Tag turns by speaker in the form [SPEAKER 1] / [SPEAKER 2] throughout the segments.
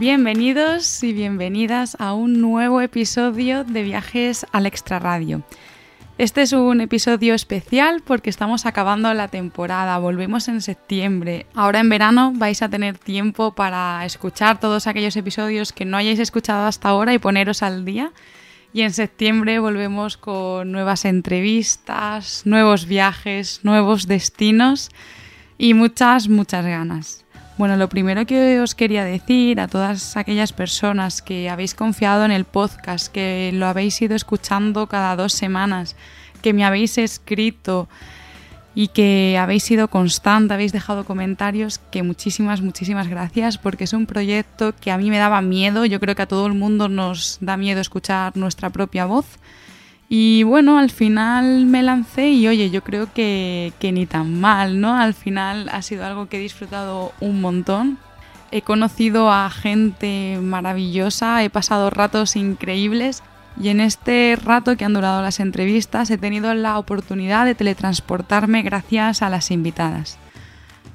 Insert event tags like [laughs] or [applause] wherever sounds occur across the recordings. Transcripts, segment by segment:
[SPEAKER 1] Bienvenidos y bienvenidas a un nuevo episodio de Viajes al Extraradio. Este es un episodio especial porque estamos acabando la temporada, volvemos en septiembre. Ahora en verano vais a tener tiempo para escuchar todos aquellos episodios que no hayáis escuchado hasta ahora y poneros al día. Y en septiembre volvemos con nuevas entrevistas, nuevos viajes, nuevos destinos y muchas, muchas ganas. Bueno, lo primero que os quería decir a todas aquellas personas que habéis confiado en el podcast, que lo habéis ido escuchando cada dos semanas, que me habéis escrito y que habéis sido constante, habéis dejado comentarios, que muchísimas, muchísimas gracias, porque es un proyecto que a mí me daba miedo, yo creo que a todo el mundo nos da miedo escuchar nuestra propia voz y bueno, al final me lancé y oye, yo creo que, ni tan mal, ¿no? Al final ha sido algo que he disfrutado un montón. He conocido a gente maravillosa, he pasado ratos increíbles y en este rato que han durado las entrevistas he tenido la oportunidad de teletransportarme gracias a las invitadas.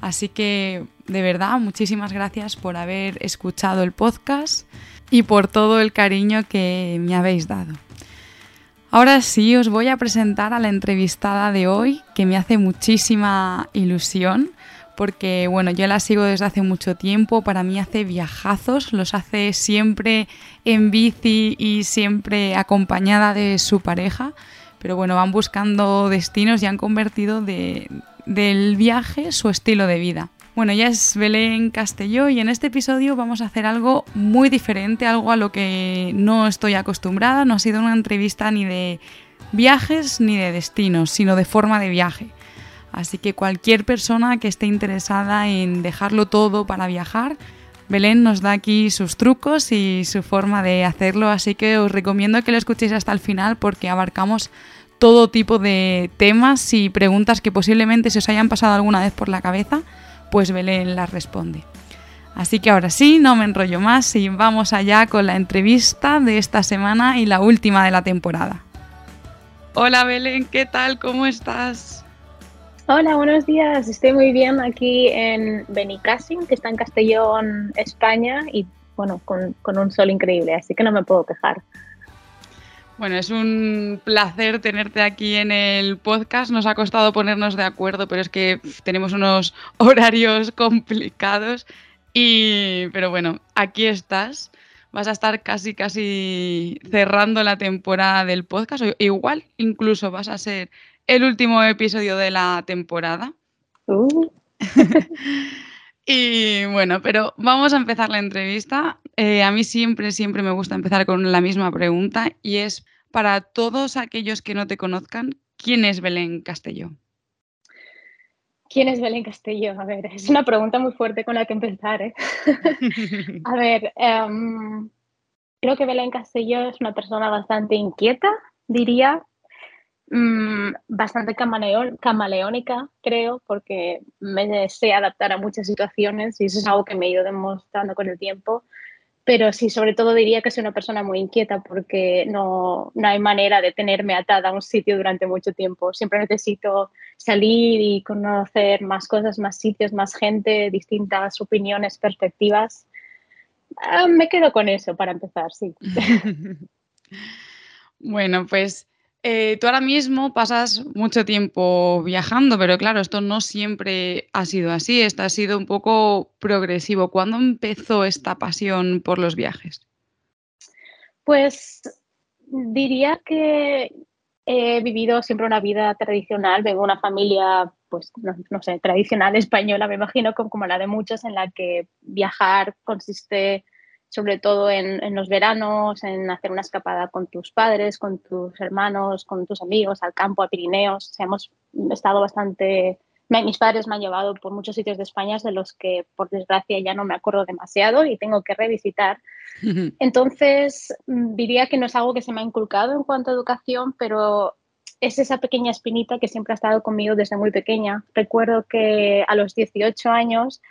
[SPEAKER 1] Así que de verdad, muchísimas gracias por haber escuchado el podcast y por todo el cariño que me habéis dado. Ahora sí, os voy a presentar a la entrevistada de hoy, que me hace muchísima ilusión, porque bueno, yo la sigo desde hace mucho tiempo, para mí hace viajazos, los hace siempre en bici y siempre acompañada de su pareja, pero bueno, van buscando destinos y han convertido del viaje su estilo de vida. Bueno, ya es Belén Castelló y en este episodio vamos a hacer algo muy diferente, algo a lo que no estoy acostumbrada. No ha sido una entrevista ni de viajes ni de destinos, sino de forma de viaje. Así que cualquier persona que esté interesada en dejarlo todo para viajar, Belén nos da aquí sus trucos y su forma de hacerlo, así que os recomiendo que lo escuchéis hasta el final porque abarcamos todo tipo de temas y preguntas que posiblemente se os hayan pasado alguna vez por la cabeza pues Belén la responde. Así que ahora sí, no me enrollo más y vamos allá con la entrevista de esta semana y la última de la temporada. Hola Belén, ¿qué tal? ¿Cómo estás?
[SPEAKER 2] Hola, buenos días. Estoy muy bien aquí en Benicassim, que está en Castellón, España, y bueno, con, con un sol increíble, así que no me puedo quejar.
[SPEAKER 1] Bueno, es un placer tenerte aquí en el podcast. Nos ha costado ponernos de acuerdo, pero es que tenemos unos [laughs] horarios complicados. Y, pero bueno, aquí estás. Vas a estar casi, casi cerrando la temporada del podcast. O igual, incluso vas a ser el último episodio de la temporada. Uh. [laughs] y bueno, pero vamos a empezar la entrevista. Eh, a mí siempre, siempre me gusta empezar con la misma pregunta y es para todos aquellos que no te conozcan, ¿quién es Belén Castelló?
[SPEAKER 2] ¿Quién es Belén Castelló? A ver, es una pregunta muy fuerte con la que empezar. ¿eh? [laughs] a ver, em, creo que Belén Castelló es una persona bastante inquieta, diría, mm, bastante camaleónica, creo, porque me sé adaptar a muchas situaciones y eso es algo que me he ido demostrando con el tiempo pero sí, sobre todo diría que soy una persona muy inquieta porque no, no, hay manera de tenerme atada a un sitio durante mucho tiempo. Siempre necesito salir y conocer más cosas, más sitios, más gente, distintas opiniones, perspectivas. Ah, me quedo con eso para empezar, sí. [laughs]
[SPEAKER 1] bueno, pues eh, tú ahora mismo pasas mucho tiempo viajando, pero claro, esto no siempre ha sido así, esto ha sido un poco progresivo. ¿Cuándo empezó esta pasión por los viajes?
[SPEAKER 2] Pues diría que he vivido siempre una vida tradicional, vengo de una familia, pues no, sé, tradicional española, me imagino como la de muchos, en la que viajar consiste sobre todo en, los veranos, en hacer una escapada con tus padres, con tus hermanos, con tus amigos, al campo, a Pirineos. hemos estado bastante mis padres me han llevado por muchos sitios de España de los que por desgracia ya no me acuerdo demasiado y tengo que revisitar. Entonces, mm, diría que no es algo que se me ha inculcado en cuanto a educación, pero es esa pequeña espinita que siempre ha estado conmigo desde muy pequeña. Recuerdo que a los 18 años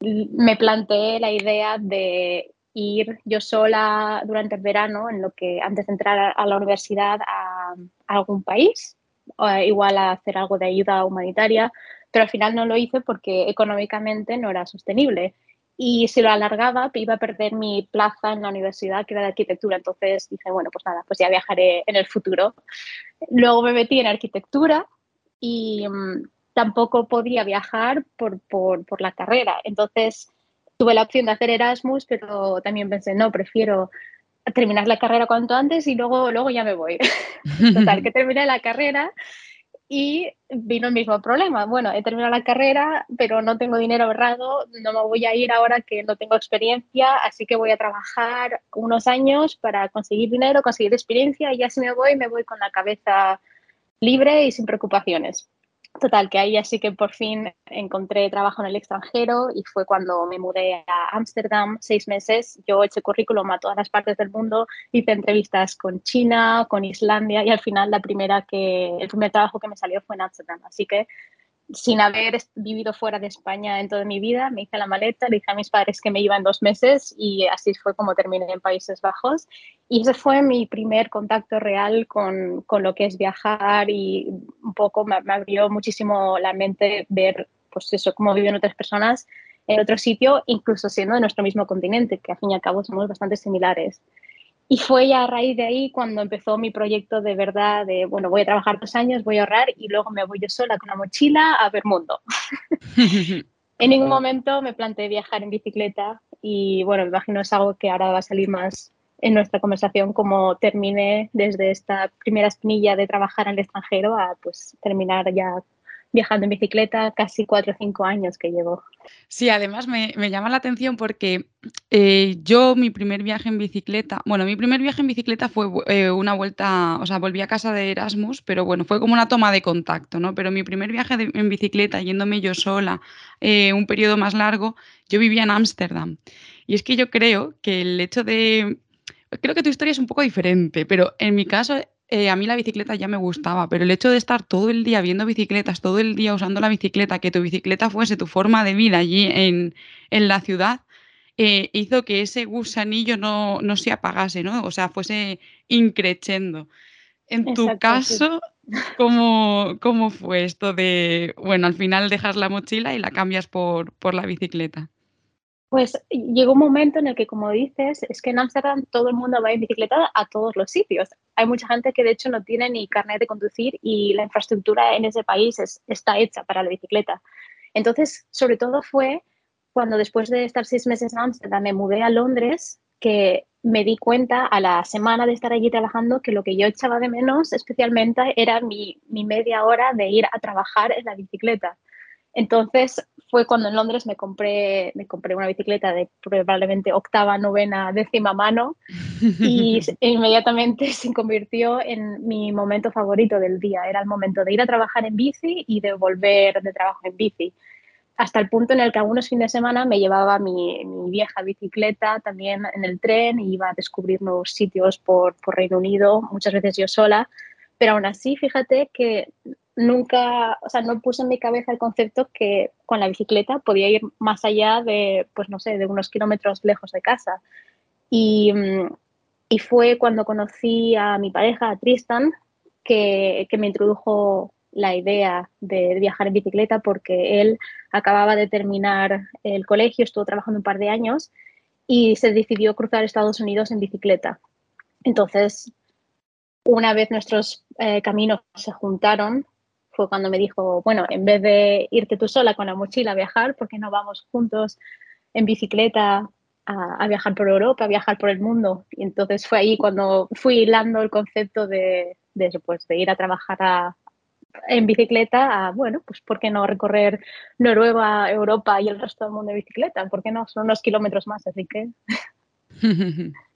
[SPEAKER 2] me planteé la idea de ir yo sola durante el verano, en lo que antes de entrar a la universidad a, algún país, o igual a hacer algo de ayuda humanitaria, pero al final no lo hice porque económicamente no era sostenible. Y si lo alargaba, iba a perder mi plaza en la universidad, que era de arquitectura. Entonces dije, bueno, pues nada, pues ya viajaré en el futuro. Luego me metí en arquitectura y mm, tampoco podía viajar por, por, por la carrera. Entonces tuve la opción de hacer Erasmus, pero también pensé, no, prefiero terminar la carrera cuanto antes y luego, luego ya me voy. [laughs] Total, que terminé la carrera y vino el mismo problema. Bueno, he terminado la carrera, pero no tengo dinero ahorrado, no me voy a ir ahora que no tengo experiencia, así que voy a trabajar unos años para conseguir dinero, conseguir experiencia y ya si me voy, me voy con la cabeza libre y sin preocupaciones. Total, que ahí así que por fin encontré trabajo en el extranjero y fue cuando me mudé a Ámsterdam seis meses. Yo eché currículum a todas las partes del mundo, hice entrevistas con China, con Islandia y al final la primera que, el primer trabajo que me salió fue en Ámsterdam. Así que sin haber vivido fuera de España en toda mi vida, me hice la maleta, le dije a mis padres que me iba en dos meses y así fue como terminé en Países Bajos. Y ese fue mi primer contacto real con, con lo que es viajar y un poco me, me, abrió muchísimo la mente ver pues eso, cómo viven otras personas en otro sitio, incluso siendo de nuestro mismo continente, que al fin y al cabo somos bastante similares. Y fue ya a raíz de ahí cuando empezó mi proyecto de verdad de, bueno, voy a trabajar dos años, voy a ahorrar y luego me voy yo sola con la mochila a ver mundo. [laughs] en ningún momento me planteé viajar en bicicleta y bueno, me imagino es algo que ahora va a salir más en nuestra conversación como terminé desde esta primera espinilla de trabajar en el extranjero a pues terminar ya viajando en bicicleta casi cuatro o cinco años que llevo.
[SPEAKER 1] Sí, además me, llama la atención porque eh, yo mi primer viaje en bicicleta, bueno, mi primer viaje en bicicleta fue eh, una vuelta, o sea, volví a casa de Erasmus, pero bueno, fue como una toma de contacto, ¿no? Pero mi primer viaje en bicicleta, yéndome yo sola, eh, un periodo más largo, yo vivía en Ámsterdam. Y es que yo creo que el hecho de... Creo que tu historia es un poco diferente, pero en mi caso eh, a mí la bicicleta ya me gustaba, pero el hecho de estar todo el día viendo bicicletas, todo el día usando la bicicleta, que tu bicicleta fuese tu forma de vida allí en, la ciudad, eh, hizo que ese gusanillo no, se apagase, ¿no? O sea, fuese increchendo. En tu caso, ¿cómo, ¿cómo, fue esto de, bueno, al final dejas la mochila y la cambias por, por la bicicleta?
[SPEAKER 2] Pues llegó un momento en el que, como dices, es que en Ámsterdam todo el mundo va en bicicleta a todos los sitios. Hay mucha gente que de hecho no tiene ni carnet de conducir y la infraestructura en ese país está hecha para la bicicleta. Entonces, sobre todo fue cuando después de estar seis meses en Ámsterdam me mudé a Londres que me di cuenta a la semana de estar allí trabajando que lo que yo echaba de menos especialmente era mi media hora de ir a trabajar en la bicicleta. Entonces fue cuando en Londres me compré, me compré una bicicleta de probablemente octava, novena, décima mano y [laughs] inmediatamente se convirtió en mi momento favorito del día. Era el momento de ir a trabajar en bici y de volver de trabajo en bici. Hasta el punto en el que algunos fines de semana me llevaba mi, mi vieja bicicleta también en el tren y iba a descubrir nuevos sitios por, por Reino Unido, muchas veces yo sola. Pero aún así, fíjate que nunca, o sea, no puse en mi cabeza el concepto que con la bicicleta podía ir más allá de, pues no sé, de unos kilómetros lejos de casa. Y, mm, y fue cuando conocí a mi pareja, a Tristan, que, que me introdujo la idea de viajar en bicicleta porque él acababa de terminar el colegio, estuvo trabajando un par de años y se decidió cruzar Estados Unidos en bicicleta. Entonces, una vez nuestros eh, caminos se juntaron, fue cuando me dijo, bueno, en vez de irte tú sola con la mochila a viajar, ¿por qué no vamos juntos en bicicleta a, viajar por Europa, a viajar por el mundo? Y entonces fue ahí cuando fui hilando el concepto de, pues, de ir a trabajar en bicicleta a, bueno, pues ¿por qué no recorrer Noruega, Europa y el resto del mundo en bicicleta? ¿Por qué no? Son unos kilómetros más, así que... [laughs]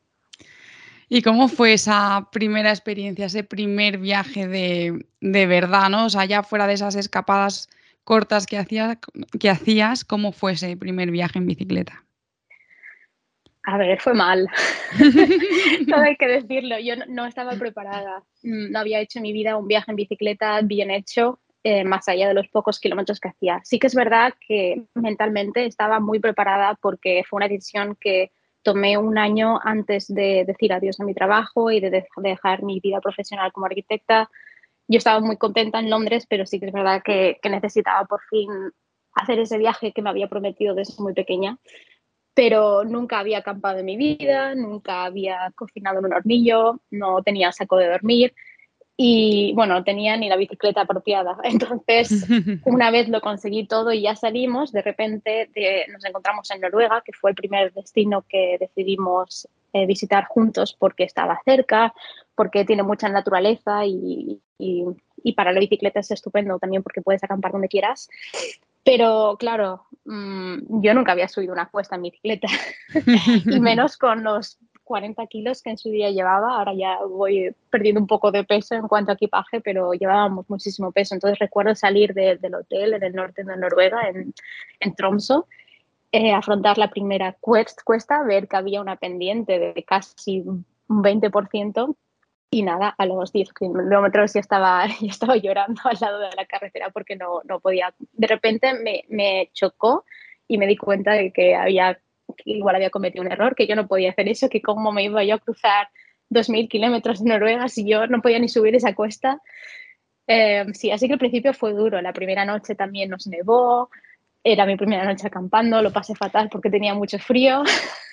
[SPEAKER 1] ¿Y cómo fue esa primera experiencia, ese primer viaje de, verdad, ¿no? O sea, ya fuera de esas escapadas cortas que hacías, que hacías, ¿cómo fue ese primer viaje en bicicleta?
[SPEAKER 2] A ver, fue mal. [laughs] [laughs] Todo hay que decirlo. Yo no, estaba preparada. Mm, no había hecho en mi vida un viaje en bicicleta bien hecho, eh, más allá de los pocos kilómetros que hacía. Sí que es verdad que mentalmente estaba muy preparada porque fue una decisión que tomé un año antes de decir adiós a mi trabajo y de dejar mi vida profesional como arquitecta. Yo estaba muy contenta en Londres, pero sí que es verdad que, necesitaba por fin hacer ese viaje que me había prometido desde muy pequeña pero nunca había acampado en mi vida, nunca había cocinado en un hornillo, no tenía saco de dormir y bueno, no tenía ni la bicicleta apropiada. [laughs] Entonces, [laughs] una vez lo conseguí todo y ya salimos, de repente nos encontramos en Noruega, que fue el primer destino que decidimos eh, visitar juntos porque estaba cerca, porque tiene mucha naturaleza y, y, y para la bicicleta es estupendo también porque puedes acampar donde quieras. Pero claro, mm, yo nunca había subido una cuesta en bicicleta, [laughs] y menos con los 40 kilos que en su día llevaba. Ahora ya voy perdiendo un poco de peso en cuanto a equipaje, pero llevábamos muchísimo peso. Entonces recuerdo salir del hotel en el norte de Noruega, en, en Tromso, eh, afrontar la primera cuesta, ver que había una pendiente de casi un 20%, y nada, a los 10 kilómetros ya estaba, [laughs] ya estaba llorando al lado de la carretera porque no, no podía. De repente me, me, chocó y me di cuenta de que había igual había cometido un error, que yo no podía hacer eso, que cómo me iba yo a cruzar 2.000 kilómetros de Noruega si yo no podía ni subir esa cuesta. Eh, sí, así que al principio fue duro. La primera noche también nos nevó, era mi primera noche acampando, lo pasé fatal porque tenía mucho frío.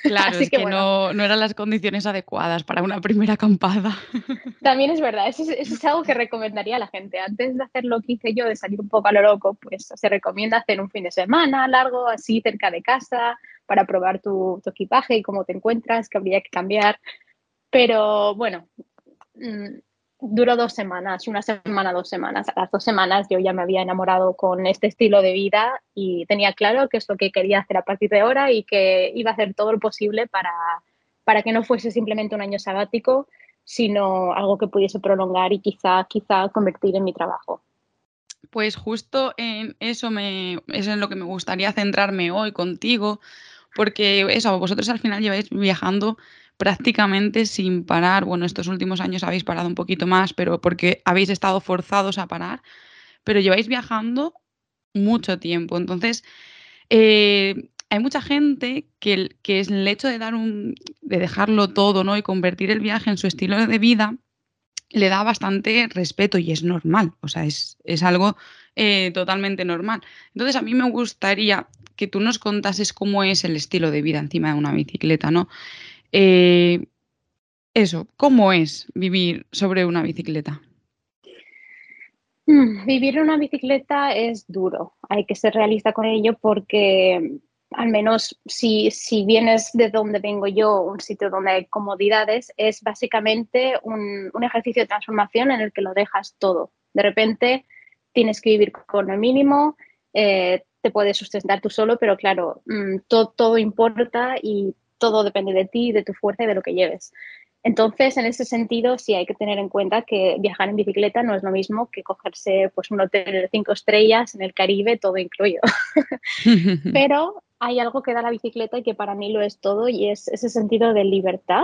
[SPEAKER 1] Claro, [laughs] es que, no, no, eran las condiciones adecuadas para una primera acampada. [laughs]
[SPEAKER 2] También es verdad, eso es, algo que recomendaría a la gente. Antes de hacer lo que hice yo, de salir un poco a lo loco, pues se recomienda hacer un fin de semana largo, así cerca de casa, para probar tu, tu equipaje y cómo te encuentras, que habría que cambiar. Pero bueno, mm, duró dos semanas, una semana, dos semanas. A las dos semanas yo ya me había enamorado con este estilo de vida y tenía claro que es lo que quería hacer a partir de ahora y que iba a hacer todo lo posible para, para que no fuese simplemente un año sabático, sino algo que pudiese prolongar y quizá, quizá convertir en mi trabajo.
[SPEAKER 1] Pues justo en eso me, es en lo que me gustaría centrarme hoy contigo, porque eso, vosotros al final lleváis viajando prácticamente sin parar. Bueno, estos últimos años habéis parado un poquito más, pero porque habéis estado forzados a parar, pero lleváis viajando mucho tiempo. Entonces, eh, hay mucha gente que, que, es el hecho de dar un, de dejarlo todo, ¿no? Y convertir el viaje en su estilo de vida, le da bastante respeto y es normal. O sea, es, algo eh, totalmente normal. Entonces, a mí me gustaría que tú nos contases cómo es el estilo de vida encima de una bicicleta, ¿no? Eh, eso, ¿cómo es vivir sobre una bicicleta?
[SPEAKER 2] Mm, vivir en una bicicleta es duro, hay que ser realista con ello porque al menos si, si vienes de donde vengo yo, un sitio donde hay comodidades, es básicamente un, ejercicio de transformación en el que lo dejas todo. De repente tienes que vivir con el mínimo, eh, te puedes sustentar tú solo, pero claro, mm, todo, todo importa y todo depende de ti, de tu fuerza y de lo que lleves. Entonces, en ese sentido, sí hay que tener en cuenta que viajar en bicicleta no es lo mismo que cogerse pues, un hotel de cinco estrellas en el Caribe, todo incluido. [laughs] Pero hay algo que da la bicicleta y que para mí lo es todo y es ese sentido de libertad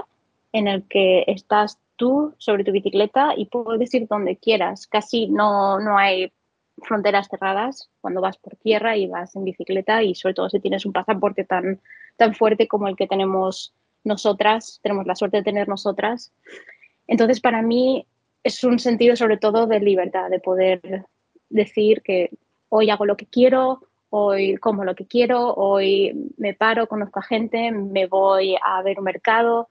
[SPEAKER 2] en el que estás tú sobre tu bicicleta y puedes ir donde quieras. Casi no, no hay fronteras cerradas cuando vas por tierra y vas en bicicleta y sobre todo si tienes un pasaporte tan, tan fuerte como el que tenemos nosotras, tenemos la suerte de tener nosotras. Entonces para mí es un sentido sobre todo de libertad, de poder decir que hoy hago lo que quiero, hoy como lo que quiero, hoy me paro, conozco a gente, me voy a ver un mercado,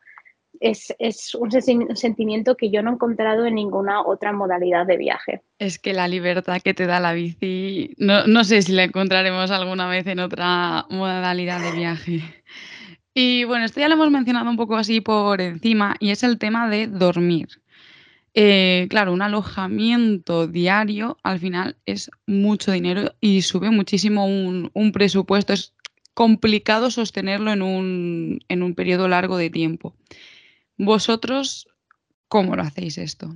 [SPEAKER 2] es, un sentimiento que yo no he encontrado en ninguna otra modalidad de viaje.
[SPEAKER 1] Es que la libertad que te da la bici, no, sé si la encontraremos alguna vez en otra modalidad de viaje. Y bueno, esto ya lo hemos mencionado un poco así por encima, y es el tema de dormir. Eh, claro, un alojamiento diario al final es mucho dinero y sube muchísimo un, un presupuesto. Es complicado sostenerlo en un, en un periodo largo de tiempo. ¿Vosotros cómo lo hacéis esto?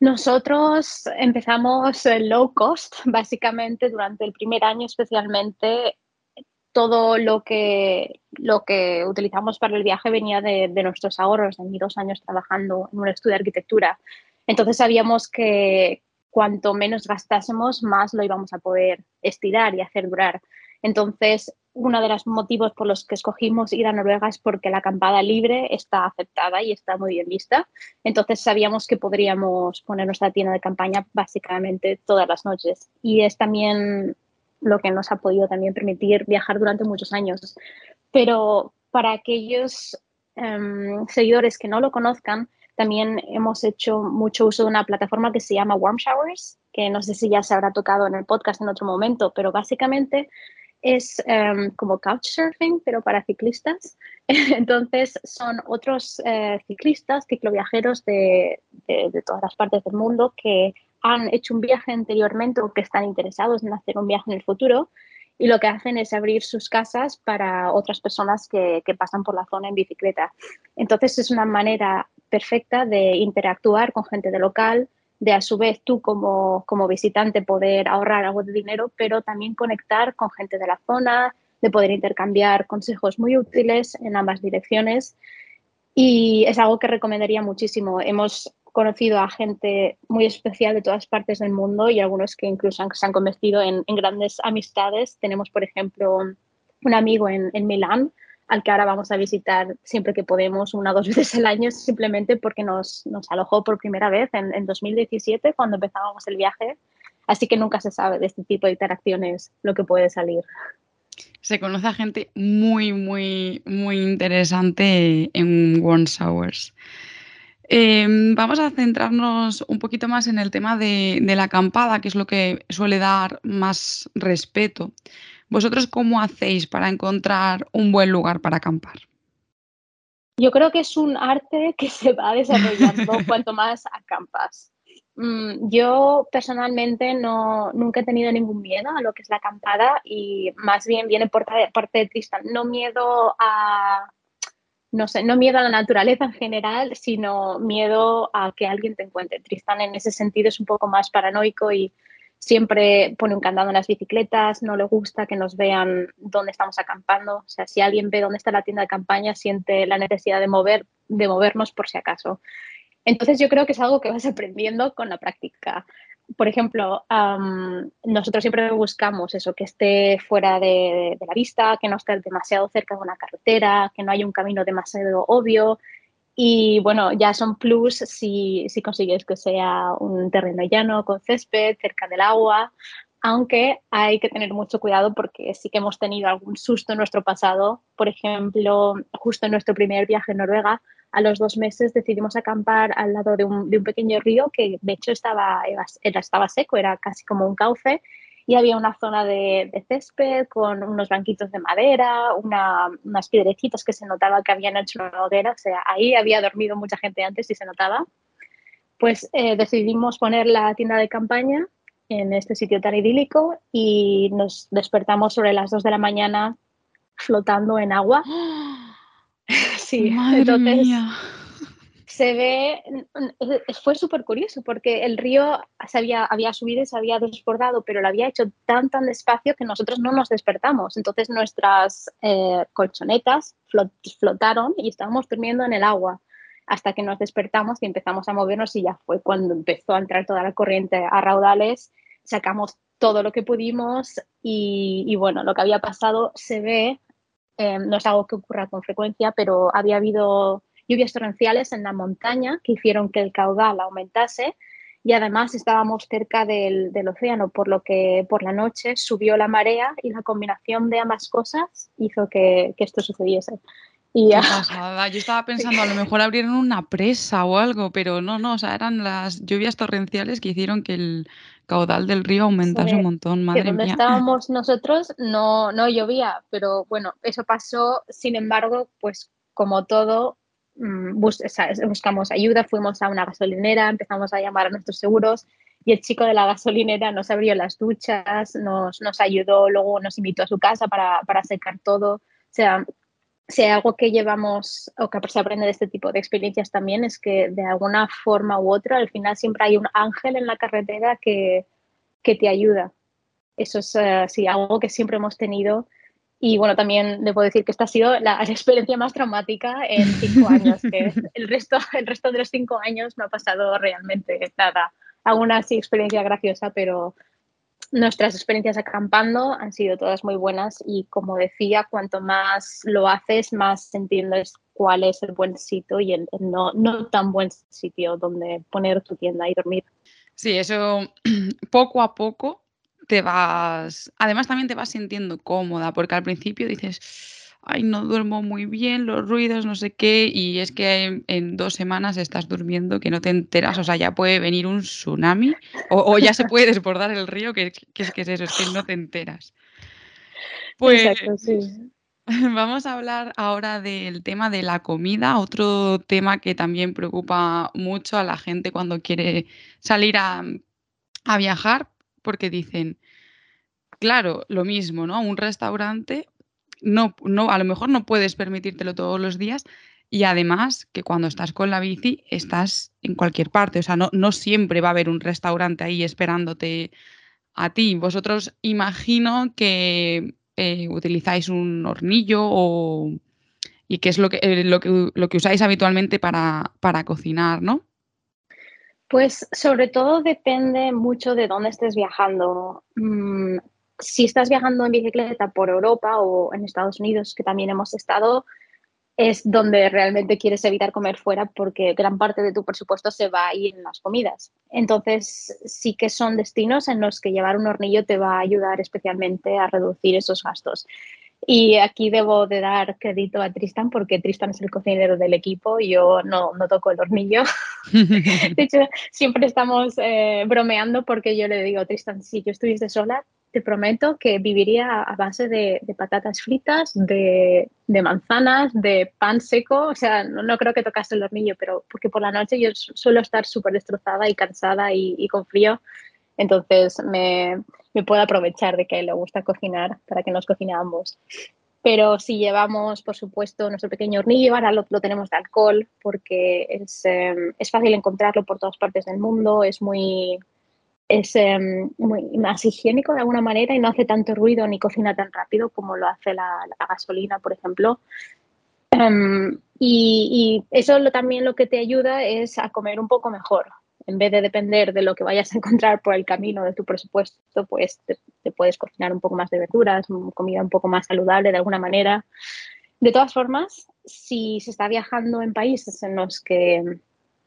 [SPEAKER 2] Nosotros empezamos low cost, básicamente durante el primer año especialmente todo lo que, lo que utilizamos para el viaje venía de, nuestros ahorros, de mis dos años trabajando en un estudio de arquitectura. Entonces sabíamos que cuanto menos gastásemos, más lo íbamos a poder estirar y hacer durar. Entonces, uno de los motivos por los que escogimos ir a Noruega es porque la acampada libre está aceptada y está muy bien vista. Entonces sabíamos que podríamos poner nuestra tienda de campaña básicamente todas las noches. Y es también lo que nos ha podido también permitir viajar durante muchos años. Pero para aquellos em, seguidores que no lo conozcan, también hemos hecho mucho uso de una plataforma que se llama Warm Showers, que no sé si ya se habrá tocado en el podcast en otro momento, pero básicamente es em, como couchsurfing, pero para ciclistas. [laughs] Entonces, son otros eh, ciclistas, cicloviajeros de, de, todas las partes del mundo que han hecho un viaje anteriormente o que están interesados en hacer un viaje en el futuro y lo que hacen es abrir sus casas para otras personas que, pasan por la zona en bicicleta. Entonces es una manera perfecta de interactuar con gente de local, de a su vez tú como, como visitante poder ahorrar algo de dinero, pero también conectar con gente de la zona, de poder intercambiar consejos muy útiles en ambas direcciones. Y es algo que recomendaría muchísimo. Hemos conocido a gente muy especial de todas partes del mundo y algunos que incluso se han convertido en, grandes amistades. Tenemos, por ejemplo, un amigo en, en, Milán al que ahora vamos a visitar siempre que podemos, una o dos [laughs] veces al año, simplemente porque nos, nos alojó por primera vez en, en 2017 cuando empezábamos el viaje. Así que nunca se sabe de este tipo de interacciones lo que puede salir
[SPEAKER 1] se conoce a gente muy, muy, muy interesante en One Hours. Em, vamos a centrarnos un poquito más en el tema de, la acampada, que es lo que suele dar más respeto. ¿Vosotros cómo hacéis para encontrar un buen lugar para acampar?
[SPEAKER 2] Yo creo que es un arte que se va desarrollando [laughs] cuanto más acampas. Mm, yo personalmente no, nunca he tenido ningún miedo a lo que es la acampada y más bien viene por parte de Tristan. No miedo a, no sé, no miedo a la naturaleza en general, sino miedo a que alguien te encuentre. Tristan en ese sentido es un poco más paranoico y siempre pone un candado en las bicicletas, no le gusta que nos vean dónde estamos acampando. O sea, si alguien ve dónde está la tienda de campaña, siente la necesidad de, mover, de movernos por si acaso. Entonces yo creo que es algo que vas [laughs] aprendiendo con la práctica por ejemplo, nosotros siempre buscamos eso, que esté fuera de, la vista, que no esté demasiado cerca de una carretera, que no haya un camino demasiado obvio. Y bueno, ya son plus si, si consigues que sea un terreno llano, con césped, cerca del agua, aunque hay que tener mucho cuidado porque sí que hemos tenido algún susto en nuestro pasado. Por ejemplo, justo en nuestro primer viaje en Noruega, a los dos meses decidimos acampar al lado de un, pequeño río que de hecho estaba, era, estaba seco, era casi como un cauce y había una zona de, césped con unos banquitos de madera, unas piedrecitas que se notaba que habían hecho una hoguera, o sea, ahí había dormido mucha gente antes y se notaba. Pues eh, decidimos poner la tienda de campaña en este sitio tan idílico y nos despertamos sobre las 2 de la mañana flotando en agua. [gasps] [laughs] Sí, entonces se ve, fue súper curioso porque el río se había, había subido y se había desbordado, pero lo había hecho tan, tan despacio que nosotros no nos despertamos. Entonces nuestras eh, colchonetas flotaron y estábamos durmiendo en el agua hasta que nos despertamos y empezamos a movernos y ya fue cuando empezó a entrar toda la corriente a raudales, sacamos todo lo que pudimos y, y bueno, lo que había pasado se ve eh, no es algo que ocurra con frecuencia, pero había habido lluvias torrenciales en la montaña que hicieron que el caudal aumentase y además estábamos cerca del, océano, por lo que por la noche subió la marea y la combinación de ambas cosas hizo que, esto sucediese.
[SPEAKER 1] Y Qué pasada. Yo estaba pensando, a lo mejor abrieron una presa o algo, pero no, no, o sea, eran las lluvias torrenciales que hicieron que el, caudal del río aumentase un montón, madre
[SPEAKER 2] donde estábamos nosotros no, no llovía, pero bueno, eso pasó, sin embargo, pues como todo, mm, buscamos ayuda, fuimos a una gasolinera, empezamos a llamar a nuestros seguros y el chico de la gasolinera nos abrió las duchas, nos, nos ayudó, luego nos invitó a su casa para, para secar todo. O sea, si algo que llevamos o que se aprende de este tipo de experiencias también es que de alguna forma u otra al final siempre hay un ángel en la carretera que, que te ayuda. Eso es uh, sí, algo que siempre hemos tenido. Y bueno, también debo decir que esta ha sido la, experiencia más traumática en cinco años, que [laughs] el resto, el resto de los cinco años no ha pasado realmente nada. Alguna sí experiencia graciosa, pero nuestras experiencias acampando han sido todas muy buenas y como decía, cuanto más lo haces, más entiendes cuál es el buen sitio y el, no, no, tan buen sitio donde poner tu tienda y dormir.
[SPEAKER 1] Sí, eso [clears throat] poco a poco te vas, además también te vas sintiendo cómoda, porque al principio dices, ay, no duermo muy bien, los ruidos, no sé qué, y es que en, dos semanas estás durmiendo que no te enteras, o sea, ya puede venir un tsunami o, ya se [laughs] puede desbordar el río, que, es que es eso, es que no te enteras. Pues Exacto, sí. [laughs] vamos a hablar ahora del tema de la comida, otro tema que también preocupa mucho a la gente cuando quiere salir a, a viajar, porque dicen, claro, lo mismo, ¿no? Un restaurante no, no, a lo mejor no puedes permitírtelo todos los días y además que cuando estás con la bici estás en cualquier parte, o sea, no, no siempre va a haber un restaurante ahí esperándote a ti. Vosotros imagino que eh, utilizáis un hornillo o, y qué es lo que, eh, lo, que, lo que usáis habitualmente para, para cocinar, ¿no?
[SPEAKER 2] Pues sobre todo depende mucho de dónde estés viajando. Mm, si estás viajando en bicicleta por Europa o en Estados Unidos, que también hemos estado, es donde realmente quieres evitar comer fuera porque gran parte de tu presupuesto se va ahí en las comidas. Entonces, sí que son destinos en los que llevar un hornillo te va a ayudar especialmente a reducir esos gastos. Y aquí debo de dar crédito a Tristan porque Tristan es el cocinero del equipo y yo no, no toco el hornillo. [laughs] de hecho, siempre estamos eh, bromeando porque yo le digo, Tristan, si yo estuviese sola, te prometo que viviría a base de, patatas fritas, de, manzanas, de pan seco. O sea, no, creo que tocase el hornillo, pero porque por la noche yo suelo estar súper destrozada y cansada y, con frío. Entonces me, puedo aprovechar de que le gusta cocinar para que nos cocinamos. Pero si llevamos, por supuesto, nuestro pequeño hornillo, ahora lo, tenemos de alcohol porque es, eh, es fácil encontrarlo por todas partes del mundo, es muy, es em, muy más higiénico de alguna manera y no hace tanto ruido ni cocina tan rápido como lo hace la, gasolina, por ejemplo. Em, y, eso también lo que te ayuda es a comer un poco mejor. En vez de depender de lo que vayas a encontrar por el camino de tu presupuesto, pues te, te puedes cocinar un poco más de verduras, comida un poco más saludable de alguna manera. De todas formas, si se está viajando en países en los que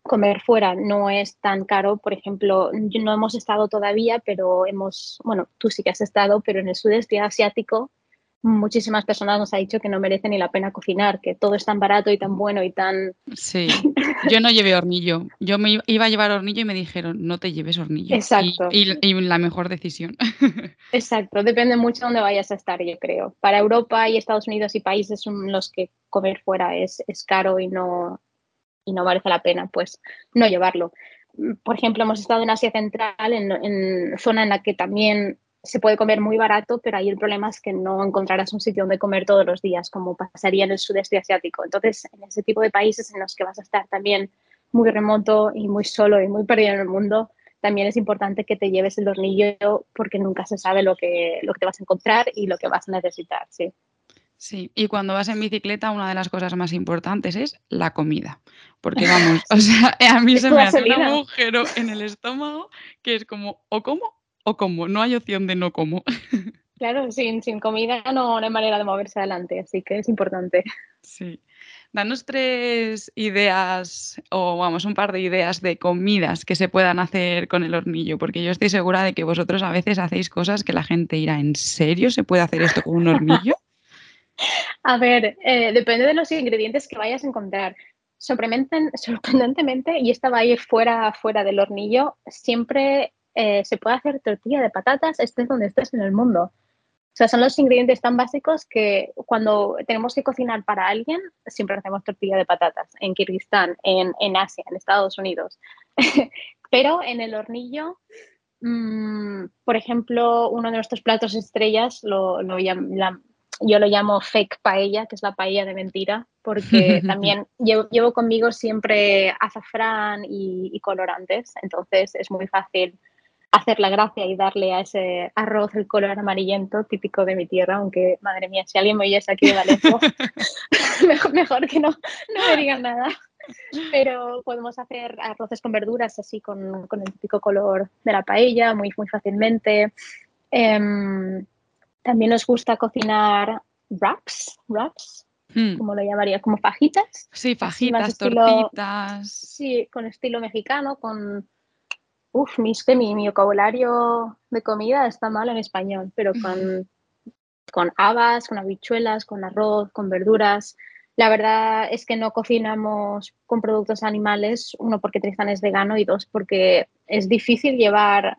[SPEAKER 2] comer fuera no es tan caro. Por ejemplo, no hemos estado todavía, pero hemos, bueno, tú sí que has estado, pero en el sudeste asiático muchísimas personas nos ha dicho que no merece ni la pena cocinar, que todo es tan barato y tan bueno y tan...
[SPEAKER 1] Sí, yo no llevé hornillo. Yo me iba a llevar hornillo y me dijeron, no te lleves hornillo.
[SPEAKER 2] Exacto.
[SPEAKER 1] Y, la mejor decisión. [laughs]
[SPEAKER 2] Exacto, depende mucho de dónde vayas a estar, yo creo. Para Europa y Estados Unidos y países en los que comer fuera es, es caro y no, y no merece la pena pues no llevarlo. Por ejemplo, hemos estado en Asia Central, en, en zona en la que también se puede comer muy barato, pero ahí el problema es que no encontrarás un sitio donde comer todos los días, como pasaría en el sudeste asiático. Entonces, en ese tipo de países en los que vas a estar también muy remoto y muy solo y muy perdido en el mundo, también es importante que te lleves el hornillo porque nunca se sabe lo que, lo que te vas a encontrar y lo que vas a necesitar, sí.
[SPEAKER 1] Sí, y cuando vas en bicicleta, una de las cosas más importantes es la comida. Porque vamos, o sea, a mí [laughs] se me hace un agujero en el estómago que es como, o como o como, no hay opción de no como. [laughs]
[SPEAKER 2] Claro, sin, sin comida no, hay manera de moverse adelante, así que es importante.
[SPEAKER 1] Sí. Danos tres ideas, o vamos, un par de ideas de comidas que se puedan hacer con el hornillo, porque yo estoy segura de que vosotros a veces hacéis cosas que la gente irá, ¿en serio se puede hacer esto con un hornillo? [laughs]
[SPEAKER 2] A ver, eh, depende de los ingredientes que vayas a encontrar. Sorprendentemente, y esta va a ir fuera, fuera del hornillo, siempre eh, se puede hacer tortilla de patatas, estés donde estés en el mundo. O sea, son los ingredientes tan básicos que cuando tenemos que cocinar para alguien, siempre hacemos tortilla de patatas en Kirguistán, en, en Asia, en Estados Unidos. [laughs] Pero en el hornillo, mm, por ejemplo, uno de nuestros platos estrellas lo, lo, yo lo llamo fake paella, que es la paella de mentira, porque [laughs] también llevo, conmigo siempre azafrán y, colorantes, entonces es muy fácil hacer la gracia y darle a ese arroz el color amarillento típico de mi tierra, aunque madre mía, si alguien me oyese aquí de Valencia, mejor, [laughs] [laughs] mejor, que no, no me digan nada. Pero podemos hacer arroces con verduras así con, con el típico color de la paella muy, muy fácilmente. Em, también nos gusta cocinar wraps, wraps, hmm. como lo llamaría, como fajitas.
[SPEAKER 1] Sí, fajitas, tortitas.
[SPEAKER 2] Sí, con estilo mexicano, con... Uf, mi, mi, mi vocabulario de comida está mal en español, pero con, con habas, con habichuelas, con arroz, con verduras. La verdad es que no cocinamos con productos animales, uno porque Tristan es vegano y dos porque es difícil llevar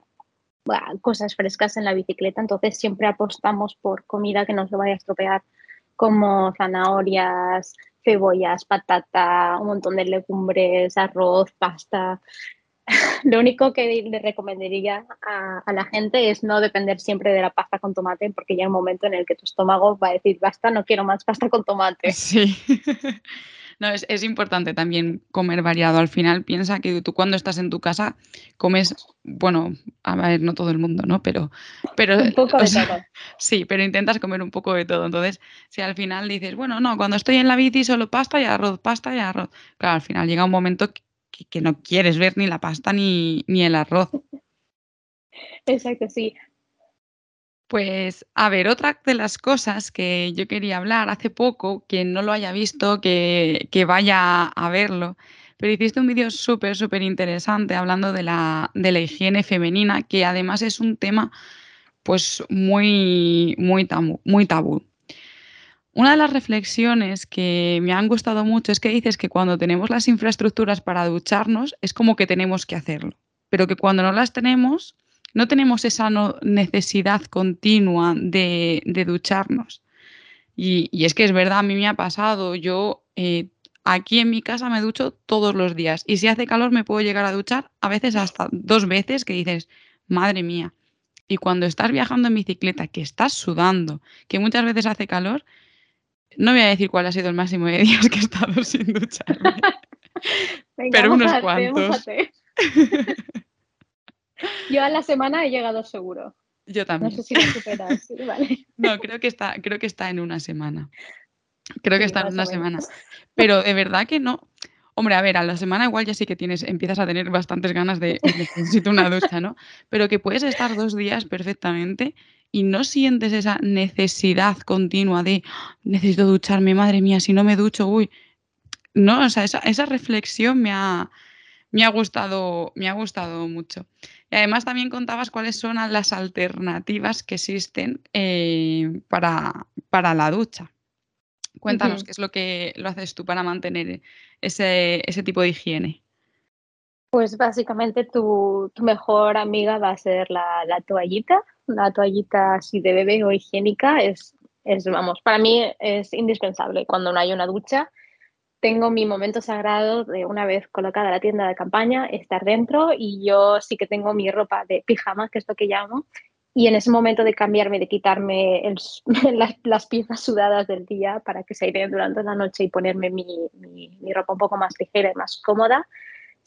[SPEAKER 2] cosas frescas en la bicicleta, entonces siempre apostamos por comida que no se vaya a estropear, como zanahorias, cebollas, patata, un montón de legumbres, arroz, pasta. [laughs] Lo único que le recomendaría a, a, la gente es no depender siempre de la pasta con tomate, porque ya hay un momento en el que tu estómago va a decir, basta, no quiero más pasta con tomate. [laughs]
[SPEAKER 1] Sí. [laughs] No, es, importante también comer variado. Al final piensa que tú cuando estás en tu casa comes, bueno, a ver, no todo el mundo, ¿no? Pero, pero
[SPEAKER 2] un poco de todo.
[SPEAKER 1] Sí, pero intentas comer un poco de todo. Entonces, si al final dices, bueno, no, cuando estoy en la bici solo pasta y arroz, pasta y arroz. Claro, al final llega un momento que, que no quieres ver ni la pasta ni, ni el arroz.
[SPEAKER 2] Exacto, sí.
[SPEAKER 1] Pues, a ver, otra de las cosas que yo quería hablar hace poco, quien no lo haya visto, que, vaya a verlo, pero hiciste un vídeo súper, súper interesante hablando de la, de la higiene femenina, que además es un tema pues muy, muy muy tabú. Una de las reflexiones que me han gustado mucho es que dices que cuando tenemos las infraestructuras para ducharnos es como que tenemos que hacerlo, pero que cuando no las tenemos no tenemos esa necesidad continua de, ducharnos. Y, es que es verdad, a mí me ha pasado, yo eh, aquí en mi casa me ducho todos los días y si hace calor me puedo llegar a duchar a veces hasta dos veces que dices, madre mía. Y cuando estás viajando en bicicleta, que estás sudando, que muchas veces hace calor, no voy a decir cuál ha sido el máximo de días que he estado sin ducharme, [laughs] pero unos cuantos. [laughs]
[SPEAKER 2] Yo a la semana he llegado seguro.
[SPEAKER 1] Yo también.
[SPEAKER 2] No sé si lo superas. [laughs]
[SPEAKER 1] No, creo que está, creo que está en una semana. Creo que está en una semana. Pero de verdad que no. Hombre, a ver, a la semana igual ya sí que tienes, empiezas a tener bastantes ganas de necesito una ducha, ¿no? Pero que puedes estar dos días perfectamente y no sientes esa necesidad continua de necesito ducharme, madre mía, si no me ducho, uy. No, o sea, esa, esa reflexión me ha, me ha gustado, me ha gustado mucho. Y además también contabas cuáles son las alternativas que existen eh, para, para, la ducha. Cuéntanos qué es lo que lo haces tú para mantener ese, ese tipo de higiene.
[SPEAKER 2] Pues básicamente tu, tu, mejor amiga va a ser la, la, toallita. La toallita así de bebé o higiénica es, es, vamos, para mí es indispensable. Cuando no hay una ducha tengo mi momento sagrado de una vez colocada la tienda de campaña, estar dentro y yo sí que tengo mi ropa de pijama, que es lo que llamo, y en ese momento de cambiarme, de quitarme [laughs] las, piezas sudadas del día para que se airen durante la noche y ponerme mi, mi ropa un poco más ligera y más cómoda,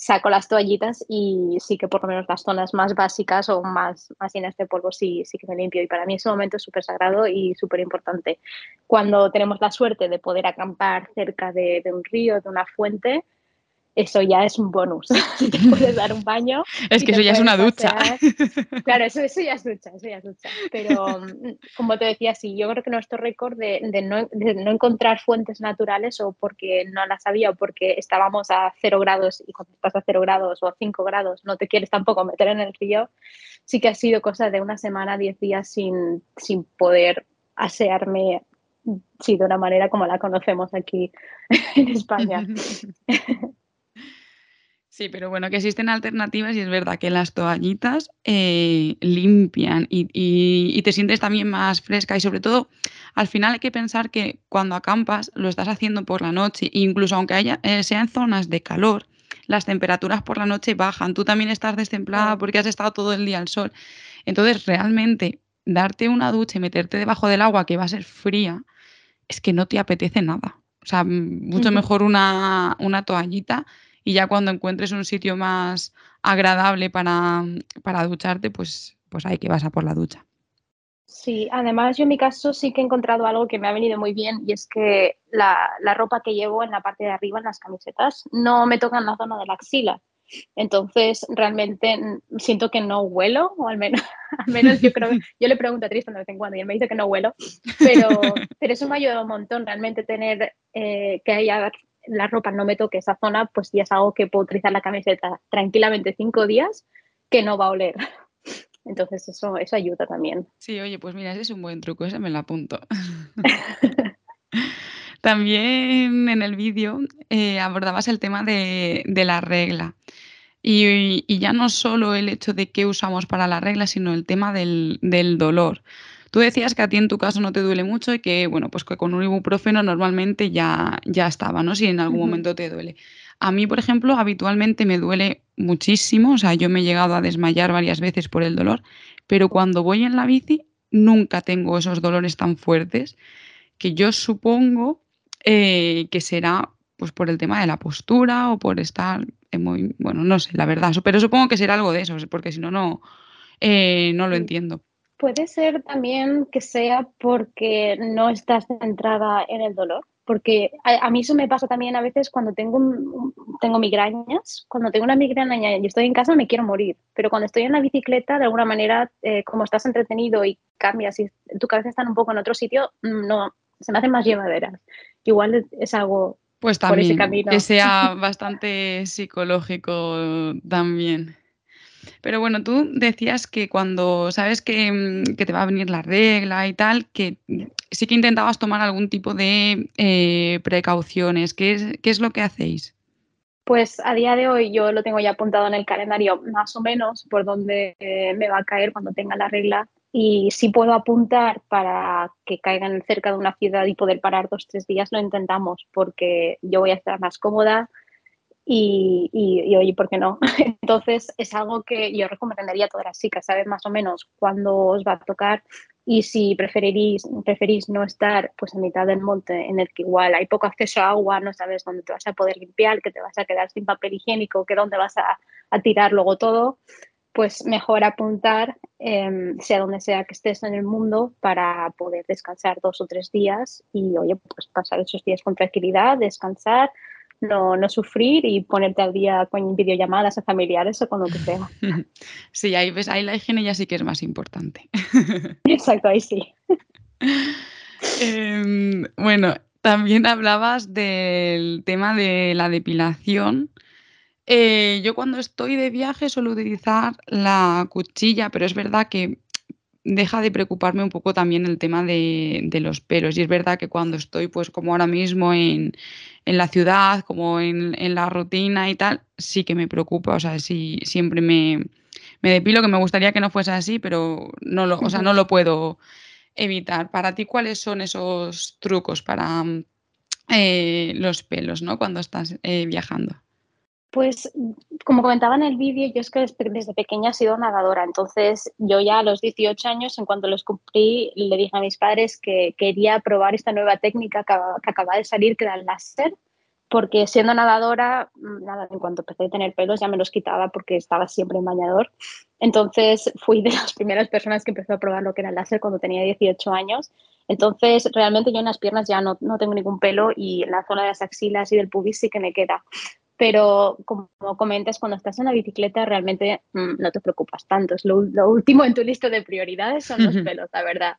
[SPEAKER 2] saco las toallitas y sí que por lo menos las zonas más básicas o más, más llenas de polvo sí, sí que me limpio. Y para mí ese momento es súper sagrado y súper importante. Cuando tenemos la suerte de poder acampar cerca de, de un río, de una fuente, eso ya es un bonus. [laughs] te [laughs] puedes dar un baño.
[SPEAKER 1] Es que eso ya es una ducha. [laughs]
[SPEAKER 2] Claro, eso, eso, ya es ducha, eso ya es ducha. Pero mm, como te decía, sí, yo creo que nuestro récord de, de, no, de, no, encontrar fuentes naturales o porque no las había o porque estábamos a cero grados y cuando estás a cero grados o a cinco grados no te quieres tampoco meter en el río, sí que ha sido cosa de una semana, diez días sin, sin poder asearme sí, de una manera como la conocemos aquí en España.
[SPEAKER 1] Sí, pero bueno, que existen alternativas y es verdad que las toallitas eh, limpian y, te sientes también más fresca y sobre todo al final hay que pensar que cuando acampas lo estás haciendo por la noche e incluso aunque haya, eh, sean zonas de calor, las temperaturas por la noche bajan, tú también estás destemplada porque has estado todo el día al sol. Entonces realmente darte una ducha y meterte debajo del agua que va a ser fría, es que no te apetece nada. O sea, mucho mejor una, una toallita y ya cuando encuentres un sitio más agradable para, para ducharte, pues, pues ahí que vas a por la ducha.
[SPEAKER 2] Sí, además yo en mi caso sí que he encontrado algo que me ha venido muy bien y es que la, la ropa que llevo en la parte de arriba, en las camisetas, no me toca en la zona de la axila. Entonces, realmente siento que no huelo, o al menos, [laughs] al menos yo creo, yo le pregunto a Tristan de vez en cuando y él me dice que no huelo, pero, [laughs] pero eso me ayuda un montón, realmente tener eh, que haya la ropa no me toque esa zona, pues ya es algo que puedo utilizar la camiseta tranquilamente cinco días que no va a oler. [laughs] Entonces eso, eso ayuda también.
[SPEAKER 1] Sí, oye, pues mira, ese es un buen truco, ese me lo apunto. [laughs] También en el vídeo eh, abordabas el tema de, la regla. Y, ya no solo el hecho de qué usamos para la regla, sino el tema del, del dolor. Tú decías que a ti en tu caso no te duele mucho y que, bueno, pues que con un ibuprofeno normalmente ya, ya estaba, ¿no? Si en algún momento te duele. A mí, por ejemplo, habitualmente me duele muchísimo, o sea, yo me he llegado a desmayar varias veces por el dolor, pero cuando voy en la bici nunca tengo esos dolores tan fuertes que yo supongo eh, que será pues por el tema de la postura o por estar muy, bueno, no sé, la verdad, pero supongo que será algo de eso, porque si no, no, eh, no lo entiendo.
[SPEAKER 2] Puede ser también que sea porque no estás centrada en el dolor, porque a, mí eso me pasa también a veces cuando tengo, tengo migrañas, cuando tengo una migraña y estoy en casa me quiero morir, pero cuando estoy en la bicicleta, de alguna manera, eh, como estás entretenido y cambias y tu cabeza está un poco en otro sitio, mm, no, se me hacen más llevaderas. Igual es algo
[SPEAKER 1] pues también, que sea [laughs] bastante psicológico también. Pero bueno, tú decías que cuando sabes mm, que, te va a venir la regla y tal, que sí que intentabas tomar algún tipo de eh, precauciones. ¿Qué es, ¿Qué es lo que hacéis?
[SPEAKER 2] Pues a día de hoy yo lo tengo ya apuntado en el calendario más o menos por donde eh, me va a caer cuando tenga la regla y si puedo apuntar para que caigan cerca de una ciudad y poder parar dos, tres días, lo intentamos porque yo voy a estar más cómoda, y, oye, ¿por qué no? [laughs] Entonces es algo que yo recomendaría a todas las chicas, saber más o menos cuándo os va a tocar y si preferirís, preferís no estar pues en mitad del monte en el que igual hay poco acceso a agua, no sabes dónde te vas a poder limpiar, que te vas a quedar sin papel higiénico, que dónde vas a, a tirar luego todo, pues mejor apuntar, eh, sea donde sea que estés en el mundo, para poder descansar dos o tres días y, oye, pues pasar esos días con tranquilidad, descansar, no, no sufrir y ponerte al día con videollamadas a familiares o con lo que sea. [laughs]
[SPEAKER 1] Sí, ahí ves, ahí la higiene ya sí que es más importante. [laughs]
[SPEAKER 2] Exacto, ahí sí. [laughs]
[SPEAKER 1] Em, bueno, también hablabas del tema de la depilación. Eh, yo cuando estoy de viaje suelo utilizar la cuchilla, pero es verdad que deja de preocuparme un poco también el tema de, los pelos. Y es verdad que cuando estoy, pues como ahora mismo en, la ciudad, como en, la rutina y tal, sí que me preocupa. O sea, sí, siempre me, depilo, que me gustaría que no fuese así, pero no lo, o sea, no lo puedo evitar. Para ti, ¿cuáles son esos trucos para eh, los pelos, ¿no? Cuando estás eh, viajando.
[SPEAKER 2] Pues como comentaba en el vídeo, yo es que desde pequeña he sido nadadora, entonces yo ya a los 18 años, en cuanto los cumplí, le dije a mis padres que quería probar esta nueva técnica que, acaba de salir, que era el láser, porque siendo nadadora, mm, nada, en cuanto empecé a tener pelos ya me los quitaba porque estaba siempre en bañador. Entonces fui de las primeras personas que empezó a probar lo que era el láser cuando tenía 18 años. Entonces realmente yo en las piernas ya no, no tengo ningún pelo y en la zona de las axilas y del pubis sí que me queda pero como comentas, cuando estás en la bicicleta realmente mm, no te preocupas tanto. Es lo, último en tu lista de prioridades son los pelos, la verdad.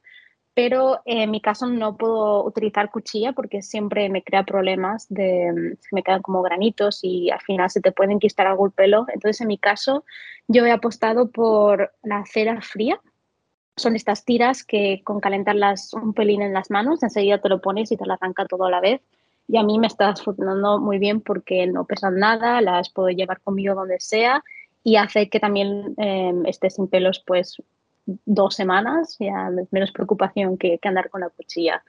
[SPEAKER 2] Pero en mi caso no puedo utilizar cuchilla porque siempre me crea problemas de mm, me quedan como granitos y al final se te pueden quitar algún pelo. Entonces en mi caso yo he apostado por la cera fría. Son estas tiras que con calentarlas un pelín en las manos enseguida te lo pones y te la arranca todo a la vez y a mí me está funcionando muy bien porque no pesan nada, las puedo llevar conmigo donde sea y hace que también eh, esté sin pelos pues dos semanas, ya menos preocupación que, que andar con la cuchilla.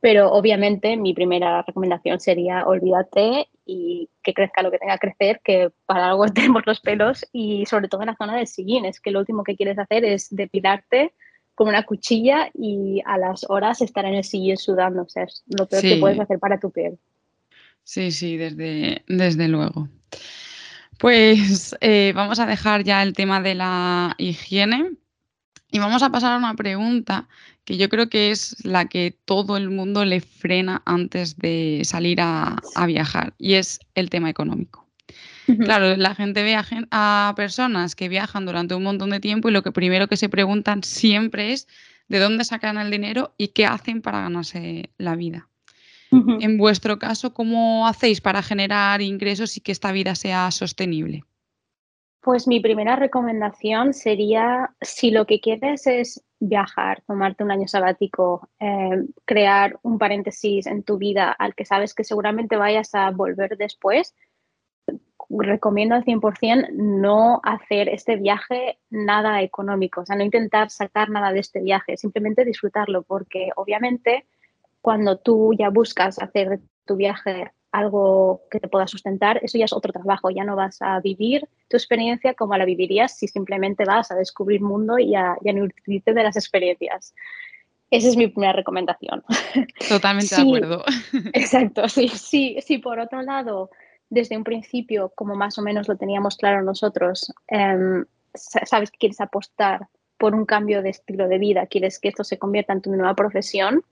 [SPEAKER 2] Pero obviamente mi primera recomendación sería olvídate y que crezca lo que tenga que crecer, que para algo [laughs] tenemos los pelos y sobre todo en la zona del sillín, es que lo último que quieres hacer es depilarte con una cuchilla y a las horas estar en el sillón sudando. O sea, es lo peor que puedes hacer para tu piel.
[SPEAKER 1] Sí, sí, desde, desde luego. Pues eh, vamos a dejar ya el tema de la higiene y vamos a pasar a una pregunta que yo creo que es la que todo el mundo le frena antes de salir a, viajar y es el tema económico. Claro, la gente ve a, personas que viajan durante un montón de tiempo y lo que primero que se preguntan siempre es de dónde sacan el dinero y qué hacen para ganarse la vida. En vuestro caso, ¿cómo hacéis para generar ingresos y que esta vida sea sostenible?
[SPEAKER 2] Pues mi primera recomendación sería, si lo que quieres es viajar, tomarte un año sabático, eh, crear un paréntesis en tu vida al que sabes que seguramente vayas a volver después, recomiendo al 100% no hacer este viaje nada económico, o sea, no intentar sacar nada de este viaje, simplemente disfrutarlo, porque obviamente cuando tú ya buscas hacer tu viaje algo que te pueda sustentar, eso ya es otro trabajo, ya no vas a vivir tu experiencia como la vivirías si simplemente vas a descubrir mundo y a, y a nutrirte de las experiencias. Esa es mi primera recomendación.
[SPEAKER 1] Totalmente de acuerdo.
[SPEAKER 2] Exacto, sí, sí, sí, por otro lado, desde un principio, como más o menos lo teníamos claro nosotros, em, sabes que quieres apostar por un cambio de estilo de vida, quieres que esto se convierta en tu nueva profesión,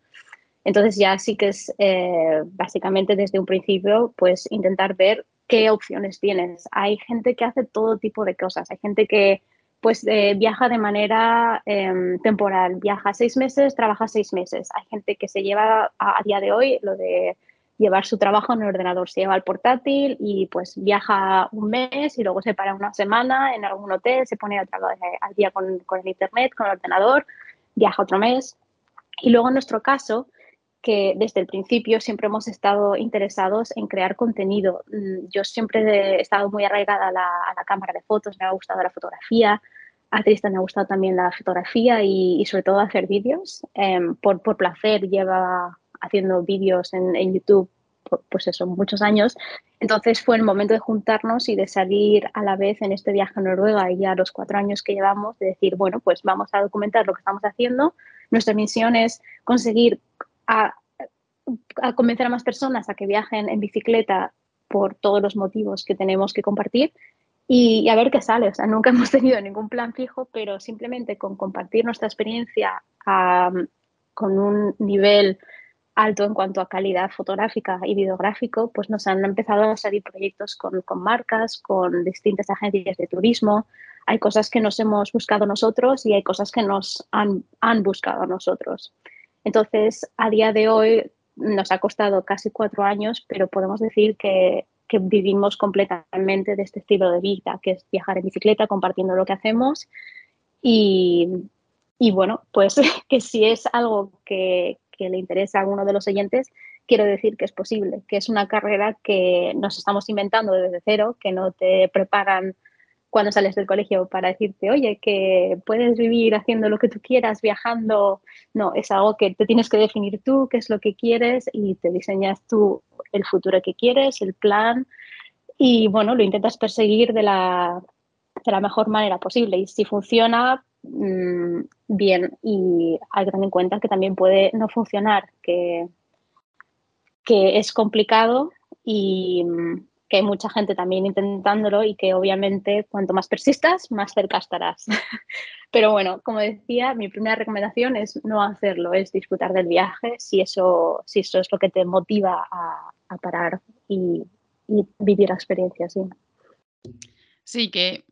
[SPEAKER 2] entonces ya sí que es eh, básicamente desde un principio pues intentar ver qué opciones tienes. Hay gente que hace todo tipo de cosas. Hay gente que pues eh, viaja de manera em, temporal, viaja seis meses, trabaja seis meses. Hay gente que se lleva a, día de hoy lo de llevar su trabajo en el ordenador, se lleva el portátil y pues viaja un mes y luego se para una semana en algún hotel, se pone otra vez al día con, con el internet, con el ordenador, viaja otro mes. Y luego en nuestro caso, que desde el principio siempre hemos estado interesados en crear contenido. Mm, yo siempre he estado muy arraigada a la, cámara de fotos, me ha gustado la fotografía, a Tristan me ha gustado también la fotografía y, sobre todo hacer vídeos. Em, por, por, placer lleva haciendo vídeos en, en YouTube, pues eso, muchos años. Entonces fue el momento de juntarnos y de salir a la vez en este viaje a Noruega y ya los cuatro años que llevamos, de decir, bueno, pues vamos a documentar lo que estamos haciendo. Nuestra misión es conseguir a, convencer a más personas a que viajen en bicicleta por todos los motivos que tenemos que compartir y, a ver qué sale. O sea, nunca [laughs] hemos tenido ningún plan fijo, pero simplemente con compartir nuestra experiencia con un nivel alto en cuanto a calidad fotográfica y videográfico, pues nos han empezado a salir proyectos con, con marcas, con distintas agencias de turismo. Hay cosas que nos hemos buscado nosotros y hay cosas que nos han, han buscado nosotros. Entonces, a día de hoy nos ha costado casi cuatro años, pero podemos decir que, vivimos completamente de este estilo de vida, que es viajar en bicicleta, compartiendo lo que hacemos. Y, bueno, pues [laughs] que si es algo que, le interesa a alguno de los oyentes, quiero decir que es posible, que es una carrera que nos estamos inventando desde cero, que no te preparan cuando sales del colegio para decirte, oye, que puedes vivir haciendo lo que tú quieras, viajando. No, es algo que te tienes que definir tú, qué es lo que quieres y te diseñas tú el futuro que quieres, el plan y bueno, lo intentas perseguir de la, de la mejor manera posible. Y si funciona, mm, bien. Y hay que tener en cuenta que también puede no funcionar, que, que es complicado y mm, que hay mucha gente también intentándolo y que obviamente cuanto más persistas, más cerca estarás. [laughs] Pero bueno, como decía, mi primera recomendación es no hacerlo, es disfrutar del viaje si eso, si eso es lo que te motiva a, parar y, y, vivir la experiencia. Sí.
[SPEAKER 1] sí, que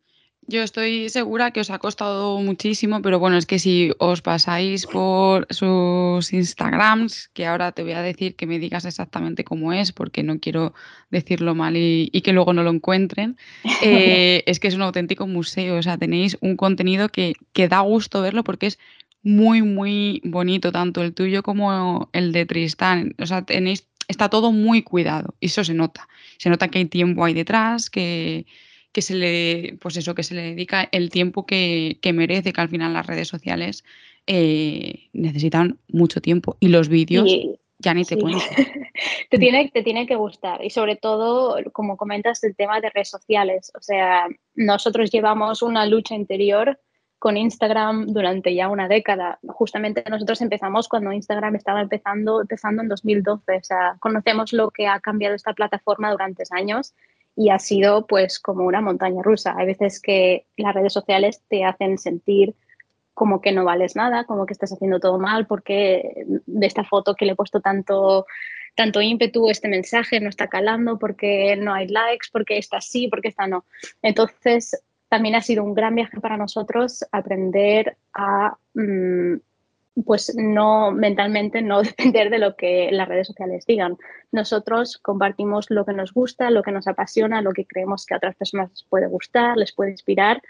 [SPEAKER 1] yo estoy segura que os ha costado muchísimo, pero bueno, es que si os pasáis por sus Instagrams, que ahora te voy a decir que me digas exactamente cómo es, porque no quiero decirlo mal y, que luego no lo encuentren, [laughs] eh, es que es un auténtico museo, o sea, tenéis un contenido que, que da gusto verlo porque es muy, muy bonito, tanto el tuyo como el de Tristán, o sea, tenéis, está todo muy cuidado y eso se nota, se nota que hay tiempo ahí detrás, que que se le, pues eso, que se le dedica el tiempo que, merece, que al final las redes sociales eh, necesitan mucho tiempo. Y los vídeos ya ni te cuento. [laughs]
[SPEAKER 2] te, tiene, te tiene que gustar. Y sobre todo, como comentas, el tema de redes sociales. O sea, nosotros llevamos una lucha interior con Instagram durante ya una década. Justamente nosotros empezamos cuando Instagram estaba empezando, empezando en 2012. O sea, conocemos lo que ha cambiado esta plataforma durante años y ha sido pues como una montaña rusa. Hay veces que las redes sociales te hacen sentir como que no vales nada, como que estás haciendo todo mal, porque de esta foto que le he puesto tanto, tanto ímpetu, este mensaje no está calando, porque no hay likes, porque está sí, porque está no. Entonces, también ha sido un gran viaje para nosotros aprender a, mm, pues no mentalmente, no [laughs] depender de lo que las redes sociales digan. Nosotros compartimos lo que nos gusta, lo que nos apasiona, lo que creemos que a otras personas les puede gustar, les puede inspirar.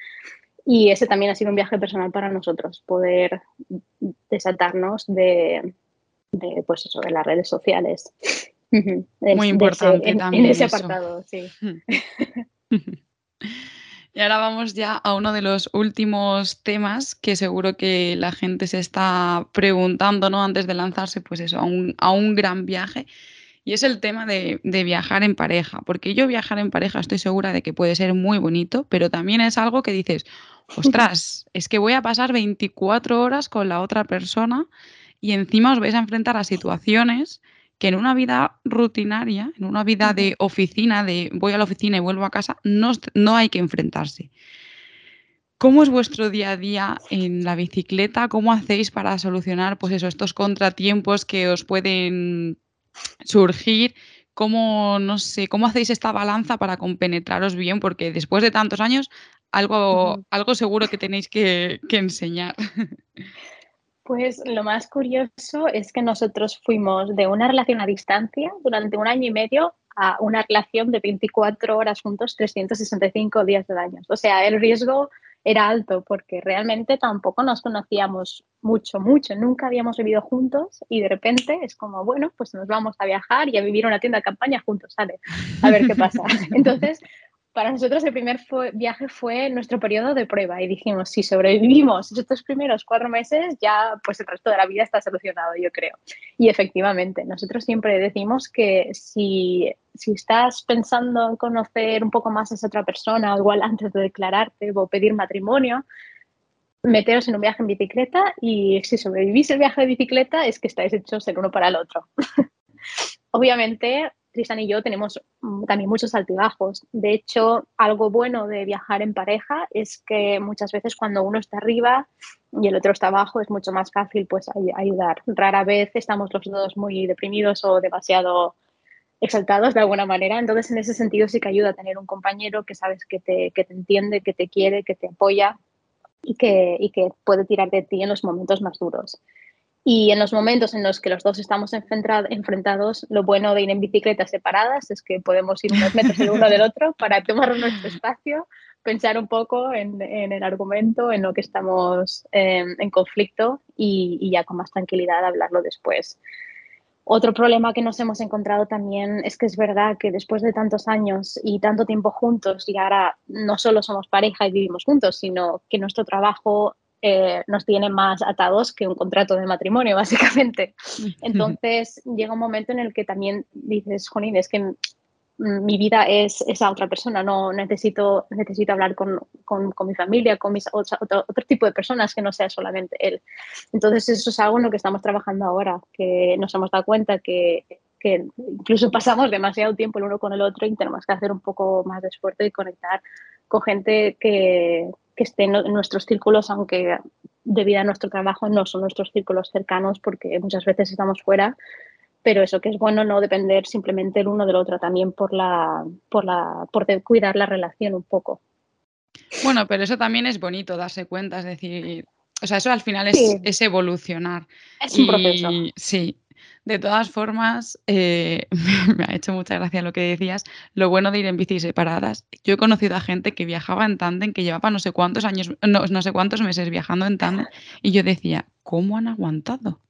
[SPEAKER 2] Y ese también ha sido un viaje personal para nosotros, poder desatarnos de, pues eso, de las redes sociales. [laughs]
[SPEAKER 1] Muy importante también.
[SPEAKER 2] En ese apartado, sí. [laughs]
[SPEAKER 1] Y ahora vamos ya a uno de los últimos temas que seguro que la gente se está preguntando, ¿no? Antes de lanzarse, pues eso, a un, a un gran viaje. Y es el tema de, de, viajar en pareja. Porque yo viajar en pareja estoy segura de que puede ser muy bonito, pero también es algo que dices, ostras, [laughs] es que voy a pasar 24 horas con la otra persona y encima os vais a enfrentar a situaciones que en una vida rutinaria, en una vida de oficina, de voy a la oficina y vuelvo a casa, no, no hay que enfrentarse. ¿Cómo es vuestro día a día en la bicicleta? ¿Cómo hacéis para solucionar pues eso, estos contratiempos que os pueden surgir? ¿Cómo, no sé, cómo hacéis esta balanza para compenetraros bien? Porque después de tantos años, algo, algo seguro que tenéis que, que enseñar. [laughs]
[SPEAKER 2] Pues lo más curioso es que nosotros fuimos de una relación a distancia durante un año y medio a una relación de 24 horas juntos, 365 días del año. O sea, el riesgo era alto porque realmente tampoco nos conocíamos mucho, mucho, nunca habíamos vivido juntos y de repente es como, bueno, pues nos vamos a viajar y a vivir una tienda de campaña juntos, ¿sale? A ver qué pasa. [laughs] Entonces, para nosotros el primer viaje fue nuestro periodo de prueba y dijimos, si sobrevivimos estos primeros cuatro meses, ya pues el resto de la vida está solucionado, yo creo. Y efectivamente, nosotros siempre decimos que si, si estás pensando en conocer un poco más a esa otra persona, igual antes de declararte o pedir matrimonio, meteros en un viaje en bicicleta y si sobrevivís el viaje de bicicleta es que estáis hechos el uno para el otro. [laughs] Obviamente, Tristan y yo tenemos mm, también muchos altibajos. De hecho, algo bueno de viajar en pareja es que muchas veces cuando uno está arriba y el otro está abajo es mucho más fácil pues ayudar. Rara vez estamos los dos muy deprimidos o demasiado exaltados de alguna manera. Entonces, en ese sentido sí que ayuda a tener un compañero que sabes que te, que te entiende, que te quiere, que te apoya y que, y que puede tirar de ti en los momentos más duros. Y en los momentos en los que los dos estamos enfrentados, lo bueno de ir en bicicletas separadas es que podemos ir unos metros el uno del otro para tomar nuestro espacio, pensar un poco en, el argumento, en lo que estamos em, en conflicto y, y, ya con más tranquilidad hablarlo después. Otro problema que nos hemos encontrado también es que es verdad que después de tantos años y tanto tiempo juntos y ahora no solo somos pareja y vivimos juntos, sino que nuestro trabajo eh, nos tiene más atados que un contrato de matrimonio, [laughs] básicamente. Entonces llega un momento en el que también dices, Jonín, es que mi vida es esa otra persona, no necesito, necesito hablar con, con, mi familia, con mis, otro, otro, tipo de personas que no sea solamente él. Entonces eso es algo en lo que estamos trabajando ahora, que nos hemos dado cuenta que, que incluso pasamos demasiado tiempo el uno con el otro y tenemos que hacer un poco más de esfuerzo y conectar con gente que, que esté en nuestros círculos, aunque debido a nuestro trabajo no son nuestros círculos cercanos porque muchas veces estamos fuera, pero eso que es bueno no depender simplemente el uno del otro, también por la, por la, por cuidar la relación un poco.
[SPEAKER 1] Bueno, pero eso también es bonito darse cuenta, es decir, o sea, eso al final es, es evolucionar.
[SPEAKER 2] Es un proceso.
[SPEAKER 1] Sí, de todas formas, eh, [laughs] me ha hecho mucha gracia lo que decías, lo bueno de ir en bicis separadas. Yo he conocido a gente que viajaba en tándem, que llevaba no sé cuántos años, no, no sé cuántos meses viajando en tándem, y yo decía, ¿cómo han aguantado?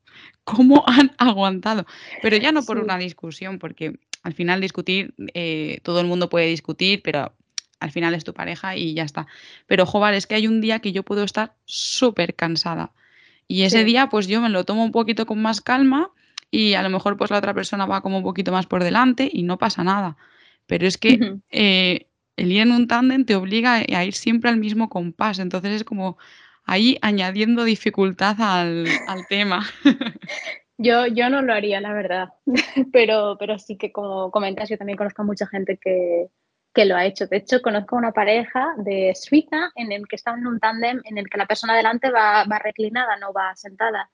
[SPEAKER 1] ¿Cómo han [laughs] aguantado? Pero ya no por una discusión, porque al final discutir, eh, todo el mundo puede discutir, pero al final es tu pareja y ya está. Pero, joder, es que hay un día que yo puedo estar súper cansada. Y ese día, pues yo me lo tomo un poquito con más calma y a lo mejor pues la otra persona va como un poquito más por delante y no pasa nada. Pero es que eh, el ir en un tándem te obliga a ir siempre al mismo compás, entonces es como ahí añadiendo dificultad al, tema. [laughs]
[SPEAKER 2] Yo, yo no lo haría, la verdad, [laughs] pero, pero sí que como comentas, yo también conozco a mucha gente que, que lo ha hecho. De hecho, conozco una pareja de Suiza en el que están en un tándem en el que la persona delante va, va reclinada, no va sentada.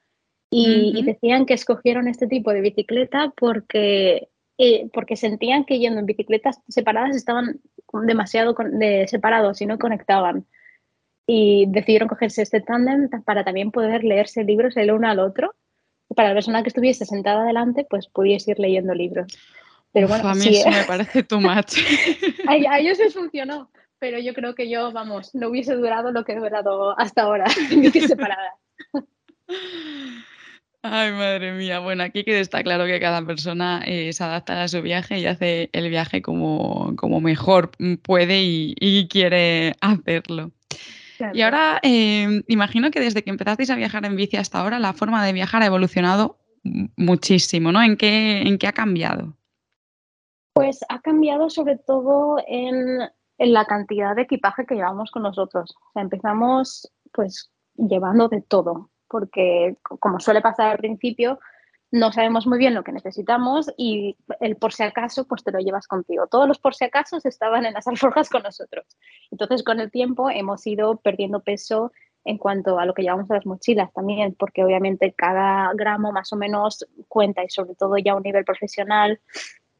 [SPEAKER 2] Y, decían que escogieron este tipo de bicicleta porque, eh, porque sentían que yendo en bicicletas separadas estaban demasiado separados y no conectaban. Y decidieron cogerse este tándem para también poder leerse libros el uno al otro. para la persona que estuviese sentada delante, pues pudiese ir leyendo libros.
[SPEAKER 1] Pero bueno, a mí eso me parece too much. [laughs] [laughs]
[SPEAKER 2] a, ellos les funcionó, pero yo creo que yo, vamos, no hubiese durado lo que he durado hasta ahora, [laughs] separada.
[SPEAKER 1] Ay, madre mía. Bueno, aquí que está claro que cada persona eh, se adapta a su viaje y hace el viaje como, como mejor puede y, quiere hacerlo. Y ahora, em, imagino que desde que empezasteis a viajar en bici hasta ahora, la forma de viajar ha evolucionado muchísimo, ¿no? ¿En qué, en qué ha cambiado?
[SPEAKER 2] Pues ha cambiado sobre todo en, la cantidad de equipaje que llevamos con nosotros. O sea, empezamos pues llevando de todo, porque como suele pasar al principio, no sabemos muy bien lo que necesitamos y el por si acaso pues te lo llevas contigo. Todos los por si acaso estaban en las [laughs] alforjas con nosotros. Entonces con el tiempo hemos ido perdiendo peso en cuanto a lo que llevamos a las mochilas también, porque obviamente cada gramo más o menos cuenta y sobre todo ya a un nivel profesional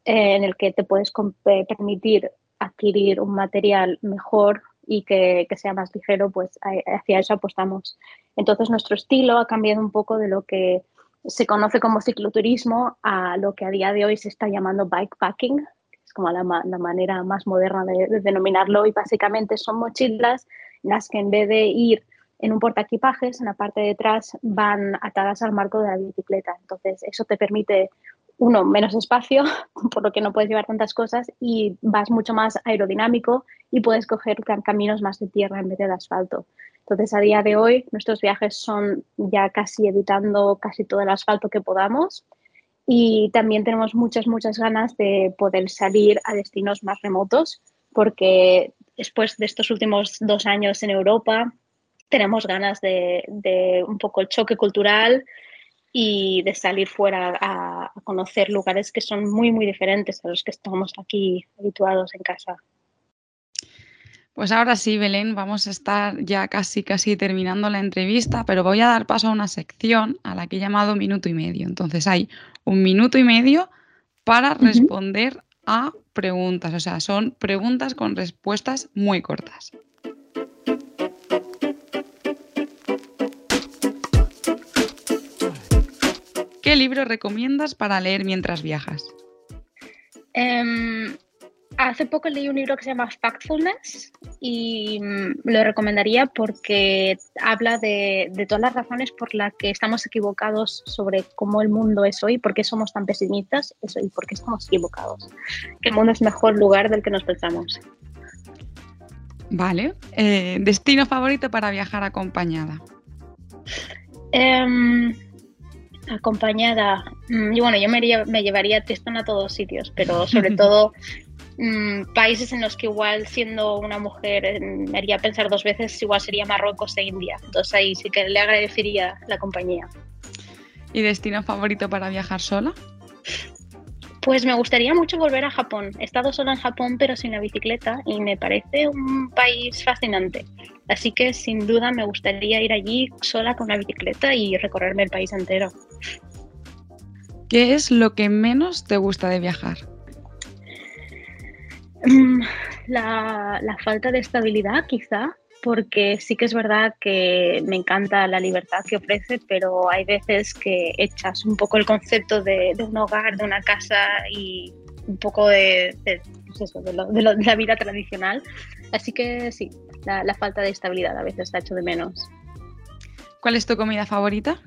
[SPEAKER 2] eh, en el que te puedes permitir adquirir un material mejor y que, sea más ligero, pues hacia eso apostamos. Entonces nuestro estilo ha cambiado un poco de lo que se conoce como cicloturismo a lo que a día de hoy se está llamando bikepacking, que es como la, manera más moderna de, denominarlo y básicamente son mochilas las que en vez de ir en un portaequipajes, en la parte de atrás van atadas al marco de la bicicleta. Entonces eso te permite uno, menos espacio, [laughs] por lo que no puedes llevar tantas cosas y vas mucho más aerodinámico y puedes coger caminos más de tierra en vez de, asfalto. Entonces, a día de hoy, nuestros viajes son ya casi evitando casi todo el asfalto que podamos y también tenemos muchas, muchas ganas de poder salir a destinos más remotos porque después de estos últimos dos años en Europa, tenemos ganas de un poco el choque cultural, y de salir fuera a, conocer lugares que son muy, muy diferentes a los que estamos aquí habituados en casa.
[SPEAKER 1] Pues ahora sí, Belén, vamos a estar ya casi, casi terminando la entrevista, pero voy a dar paso a una sección a la que he llamado minuto y medio. Entonces hay un minuto y medio para responder a preguntas, o sea, son preguntas con respuestas muy cortas. ¿Qué libro recomiendas para leer mientras viajas?
[SPEAKER 2] Em, hace poco leí un libro que se llama Factfulness y mm, lo recomendaría porque habla de, todas las razones por las que estamos equivocados sobre cómo el mundo es hoy, por qué somos tan pesimistas y por qué estamos equivocados. Que el mundo es mejor lugar del que nos pensamos.
[SPEAKER 1] Vale. Eh, ¿Destino favorito para viajar acompañada?
[SPEAKER 2] Em, acompañada. Mm, y bueno, yo me, me llevaría Tristan a todos sitios, pero sobre [laughs] todo mm, países en los que igual siendo una mujer eh, me haría pensar dos veces, igual sería Marruecos e India. Entonces ahí sí que le agradecería la compañía.
[SPEAKER 1] ¿Y destino favorito para viajar sola?
[SPEAKER 2] Pues me gustaría mucho volver a Japón. He estado sola en Japón pero sin la bicicleta y me parece un país fascinante. Así que sin duda me gustaría ir allí sola con la bicicleta y recorrerme el país entero.
[SPEAKER 1] ¿Qué es lo que menos te gusta de viajar?
[SPEAKER 2] Mm, la, la falta de estabilidad quizá porque sí que es verdad que me encanta la libertad que ofrece, pero hay veces que echas un poco el concepto de, un hogar, de una casa y un poco de, pues la vida tradicional. Así que sí, la, falta de estabilidad a veces está hecho de menos.
[SPEAKER 1] ¿Cuál es tu comida favorita?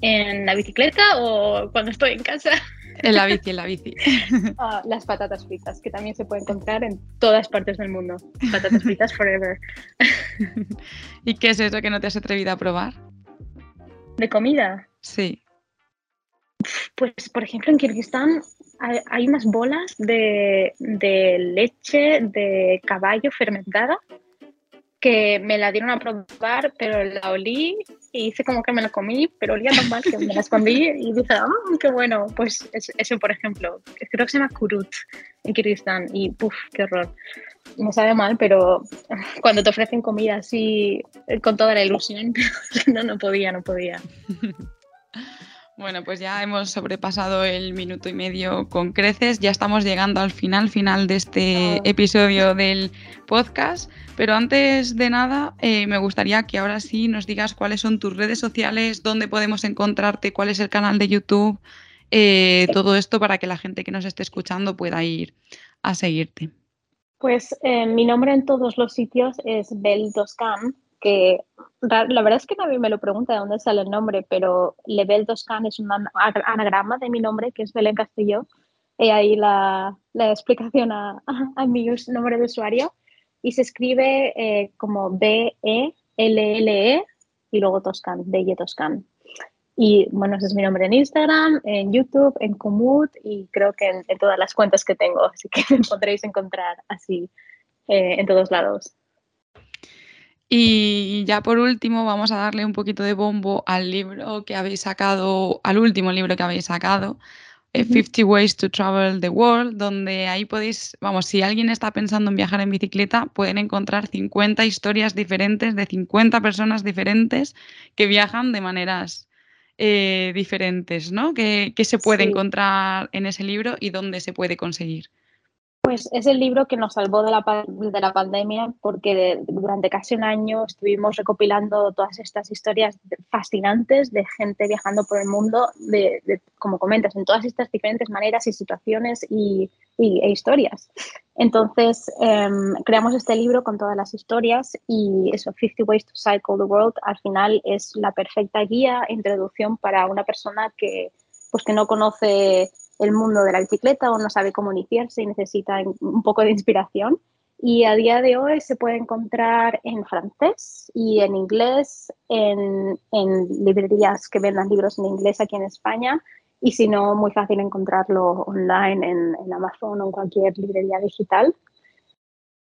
[SPEAKER 2] ¿En la bicicleta o cuando estoy en casa?
[SPEAKER 1] En la bici, [laughs] en la bici.
[SPEAKER 2] Ah, las patatas fritas, que también se pueden encontrar en todas partes del mundo. Patatas fritas forever. [laughs]
[SPEAKER 1] ¿Y qué es eso que no te has atrevido a probar?
[SPEAKER 2] ¿De comida?
[SPEAKER 1] Sí.
[SPEAKER 2] Pues, por ejemplo, en Kirguistán hay, unas bolas de, leche de caballo fermentada que me la dieron a probar, pero la olí y hice como que me la comí, pero olía tan mal que me la escondí y dije, ah, qué bueno. Pues eso, por ejemplo, creo que se llama kurut en Kirguistán y puff, qué horror. Me sabe mal, pero cuando te ofrecen comida así con toda la ilusión, [laughs] no, no podía, no podía. [laughs]
[SPEAKER 1] Bueno, pues ya hemos sobrepasado el minuto y medio con creces, ya estamos llegando al final, final de este episodio del podcast, pero antes de nada eh, me gustaría que ahora sí nos digas cuáles son tus redes sociales, dónde podemos encontrarte, cuál es el canal de YouTube, eh, todo esto para que la gente que nos esté escuchando pueda ir a seguirte.
[SPEAKER 2] Pues eh, mi nombre en todos los sitios es Bel Toscan, que la verdad es que nadie me lo pregunta de dónde sale el nombre, pero Lebel Toscan es un anagrama de mi nombre, que es Belén Castillo. Y ahí la, la explicación a, [laughs] a, mi nombre de usuario. Y se escribe eh, como B-E-L-L-E -E, y luego Toscan, Belle Toscan. Y bueno, ese es mi nombre en Instagram, en YouTube, en Komoot y creo que en, todas las cuentas que tengo. Así que [laughs] me podréis encontrar así eh, en todos lados.
[SPEAKER 1] Y ya por último vamos a darle un poquito de bombo al libro que habéis sacado, al último libro que habéis sacado, 50 eh, Ways to Travel the World, donde ahí podéis, vamos, si alguien está pensando en viajar en bicicleta, pueden encontrar 50 historias diferentes de 50 personas diferentes que viajan de maneras eh, diferentes, ¿no? ¿Qué, se puede encontrar en ese libro y dónde se puede conseguir?
[SPEAKER 2] Pues es el libro que nos salvó de la, de la pandemia porque durante casi un año estuvimos recopilando todas estas historias fascinantes de gente viajando por el mundo, de, como comentas, en todas estas diferentes maneras y situaciones y, e historias. Entonces em, creamos este libro con todas las historias y eso, 50 Ways to Cycle the World, al final es la perfecta guía, introducción para una persona que, pues, que no conoce el mundo de la bicicleta o no sabe cómo iniciarse y necesita un poco de inspiración. Y a día de hoy se puede encontrar en francés y en inglés, en, librerías que vendan libros en inglés aquí en España. Y si no, muy fácil encontrarlo online en, en Amazon o en cualquier librería digital.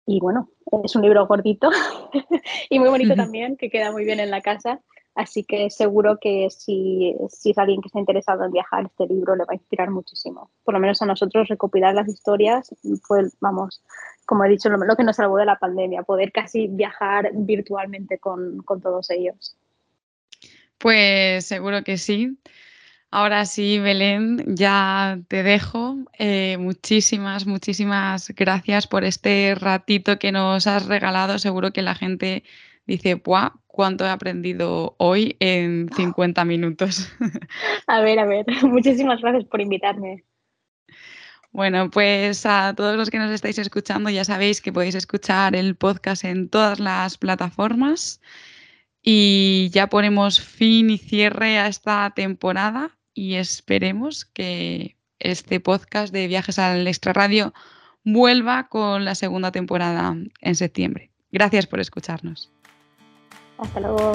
[SPEAKER 2] Y bueno, es un libro gordito [laughs] y muy bonito [laughs] también, que queda muy bien en la casa. Así que seguro que si, es alguien que está interesado en viajar, este libro le va a inspirar muchísimo. Por lo menos a nosotros recopilar las historias fue, vamos, como he dicho, lo, que nos salvó de la pandemia, poder casi viajar virtualmente con, todos ellos.
[SPEAKER 1] Pues seguro que sí. Ahora sí, Belén, ya te dejo. Eh, muchísimas, muchísimas gracias por este ratito que nos has regalado. Seguro que la gente dice, ¡buah! ¿Cuánto he aprendido hoy en 50 minutos? [laughs]
[SPEAKER 2] A ver, a ver, [laughs] muchísimas gracias por invitarme.
[SPEAKER 1] Bueno, pues a todos los que nos estáis escuchando ya sabéis que podéis escuchar el podcast en todas las plataformas y ya ponemos fin y cierre a esta temporada y esperemos que este podcast de Viajes al Extra Radio vuelva con la segunda temporada en septiembre. Gracias por escucharnos.
[SPEAKER 2] Hasta luego.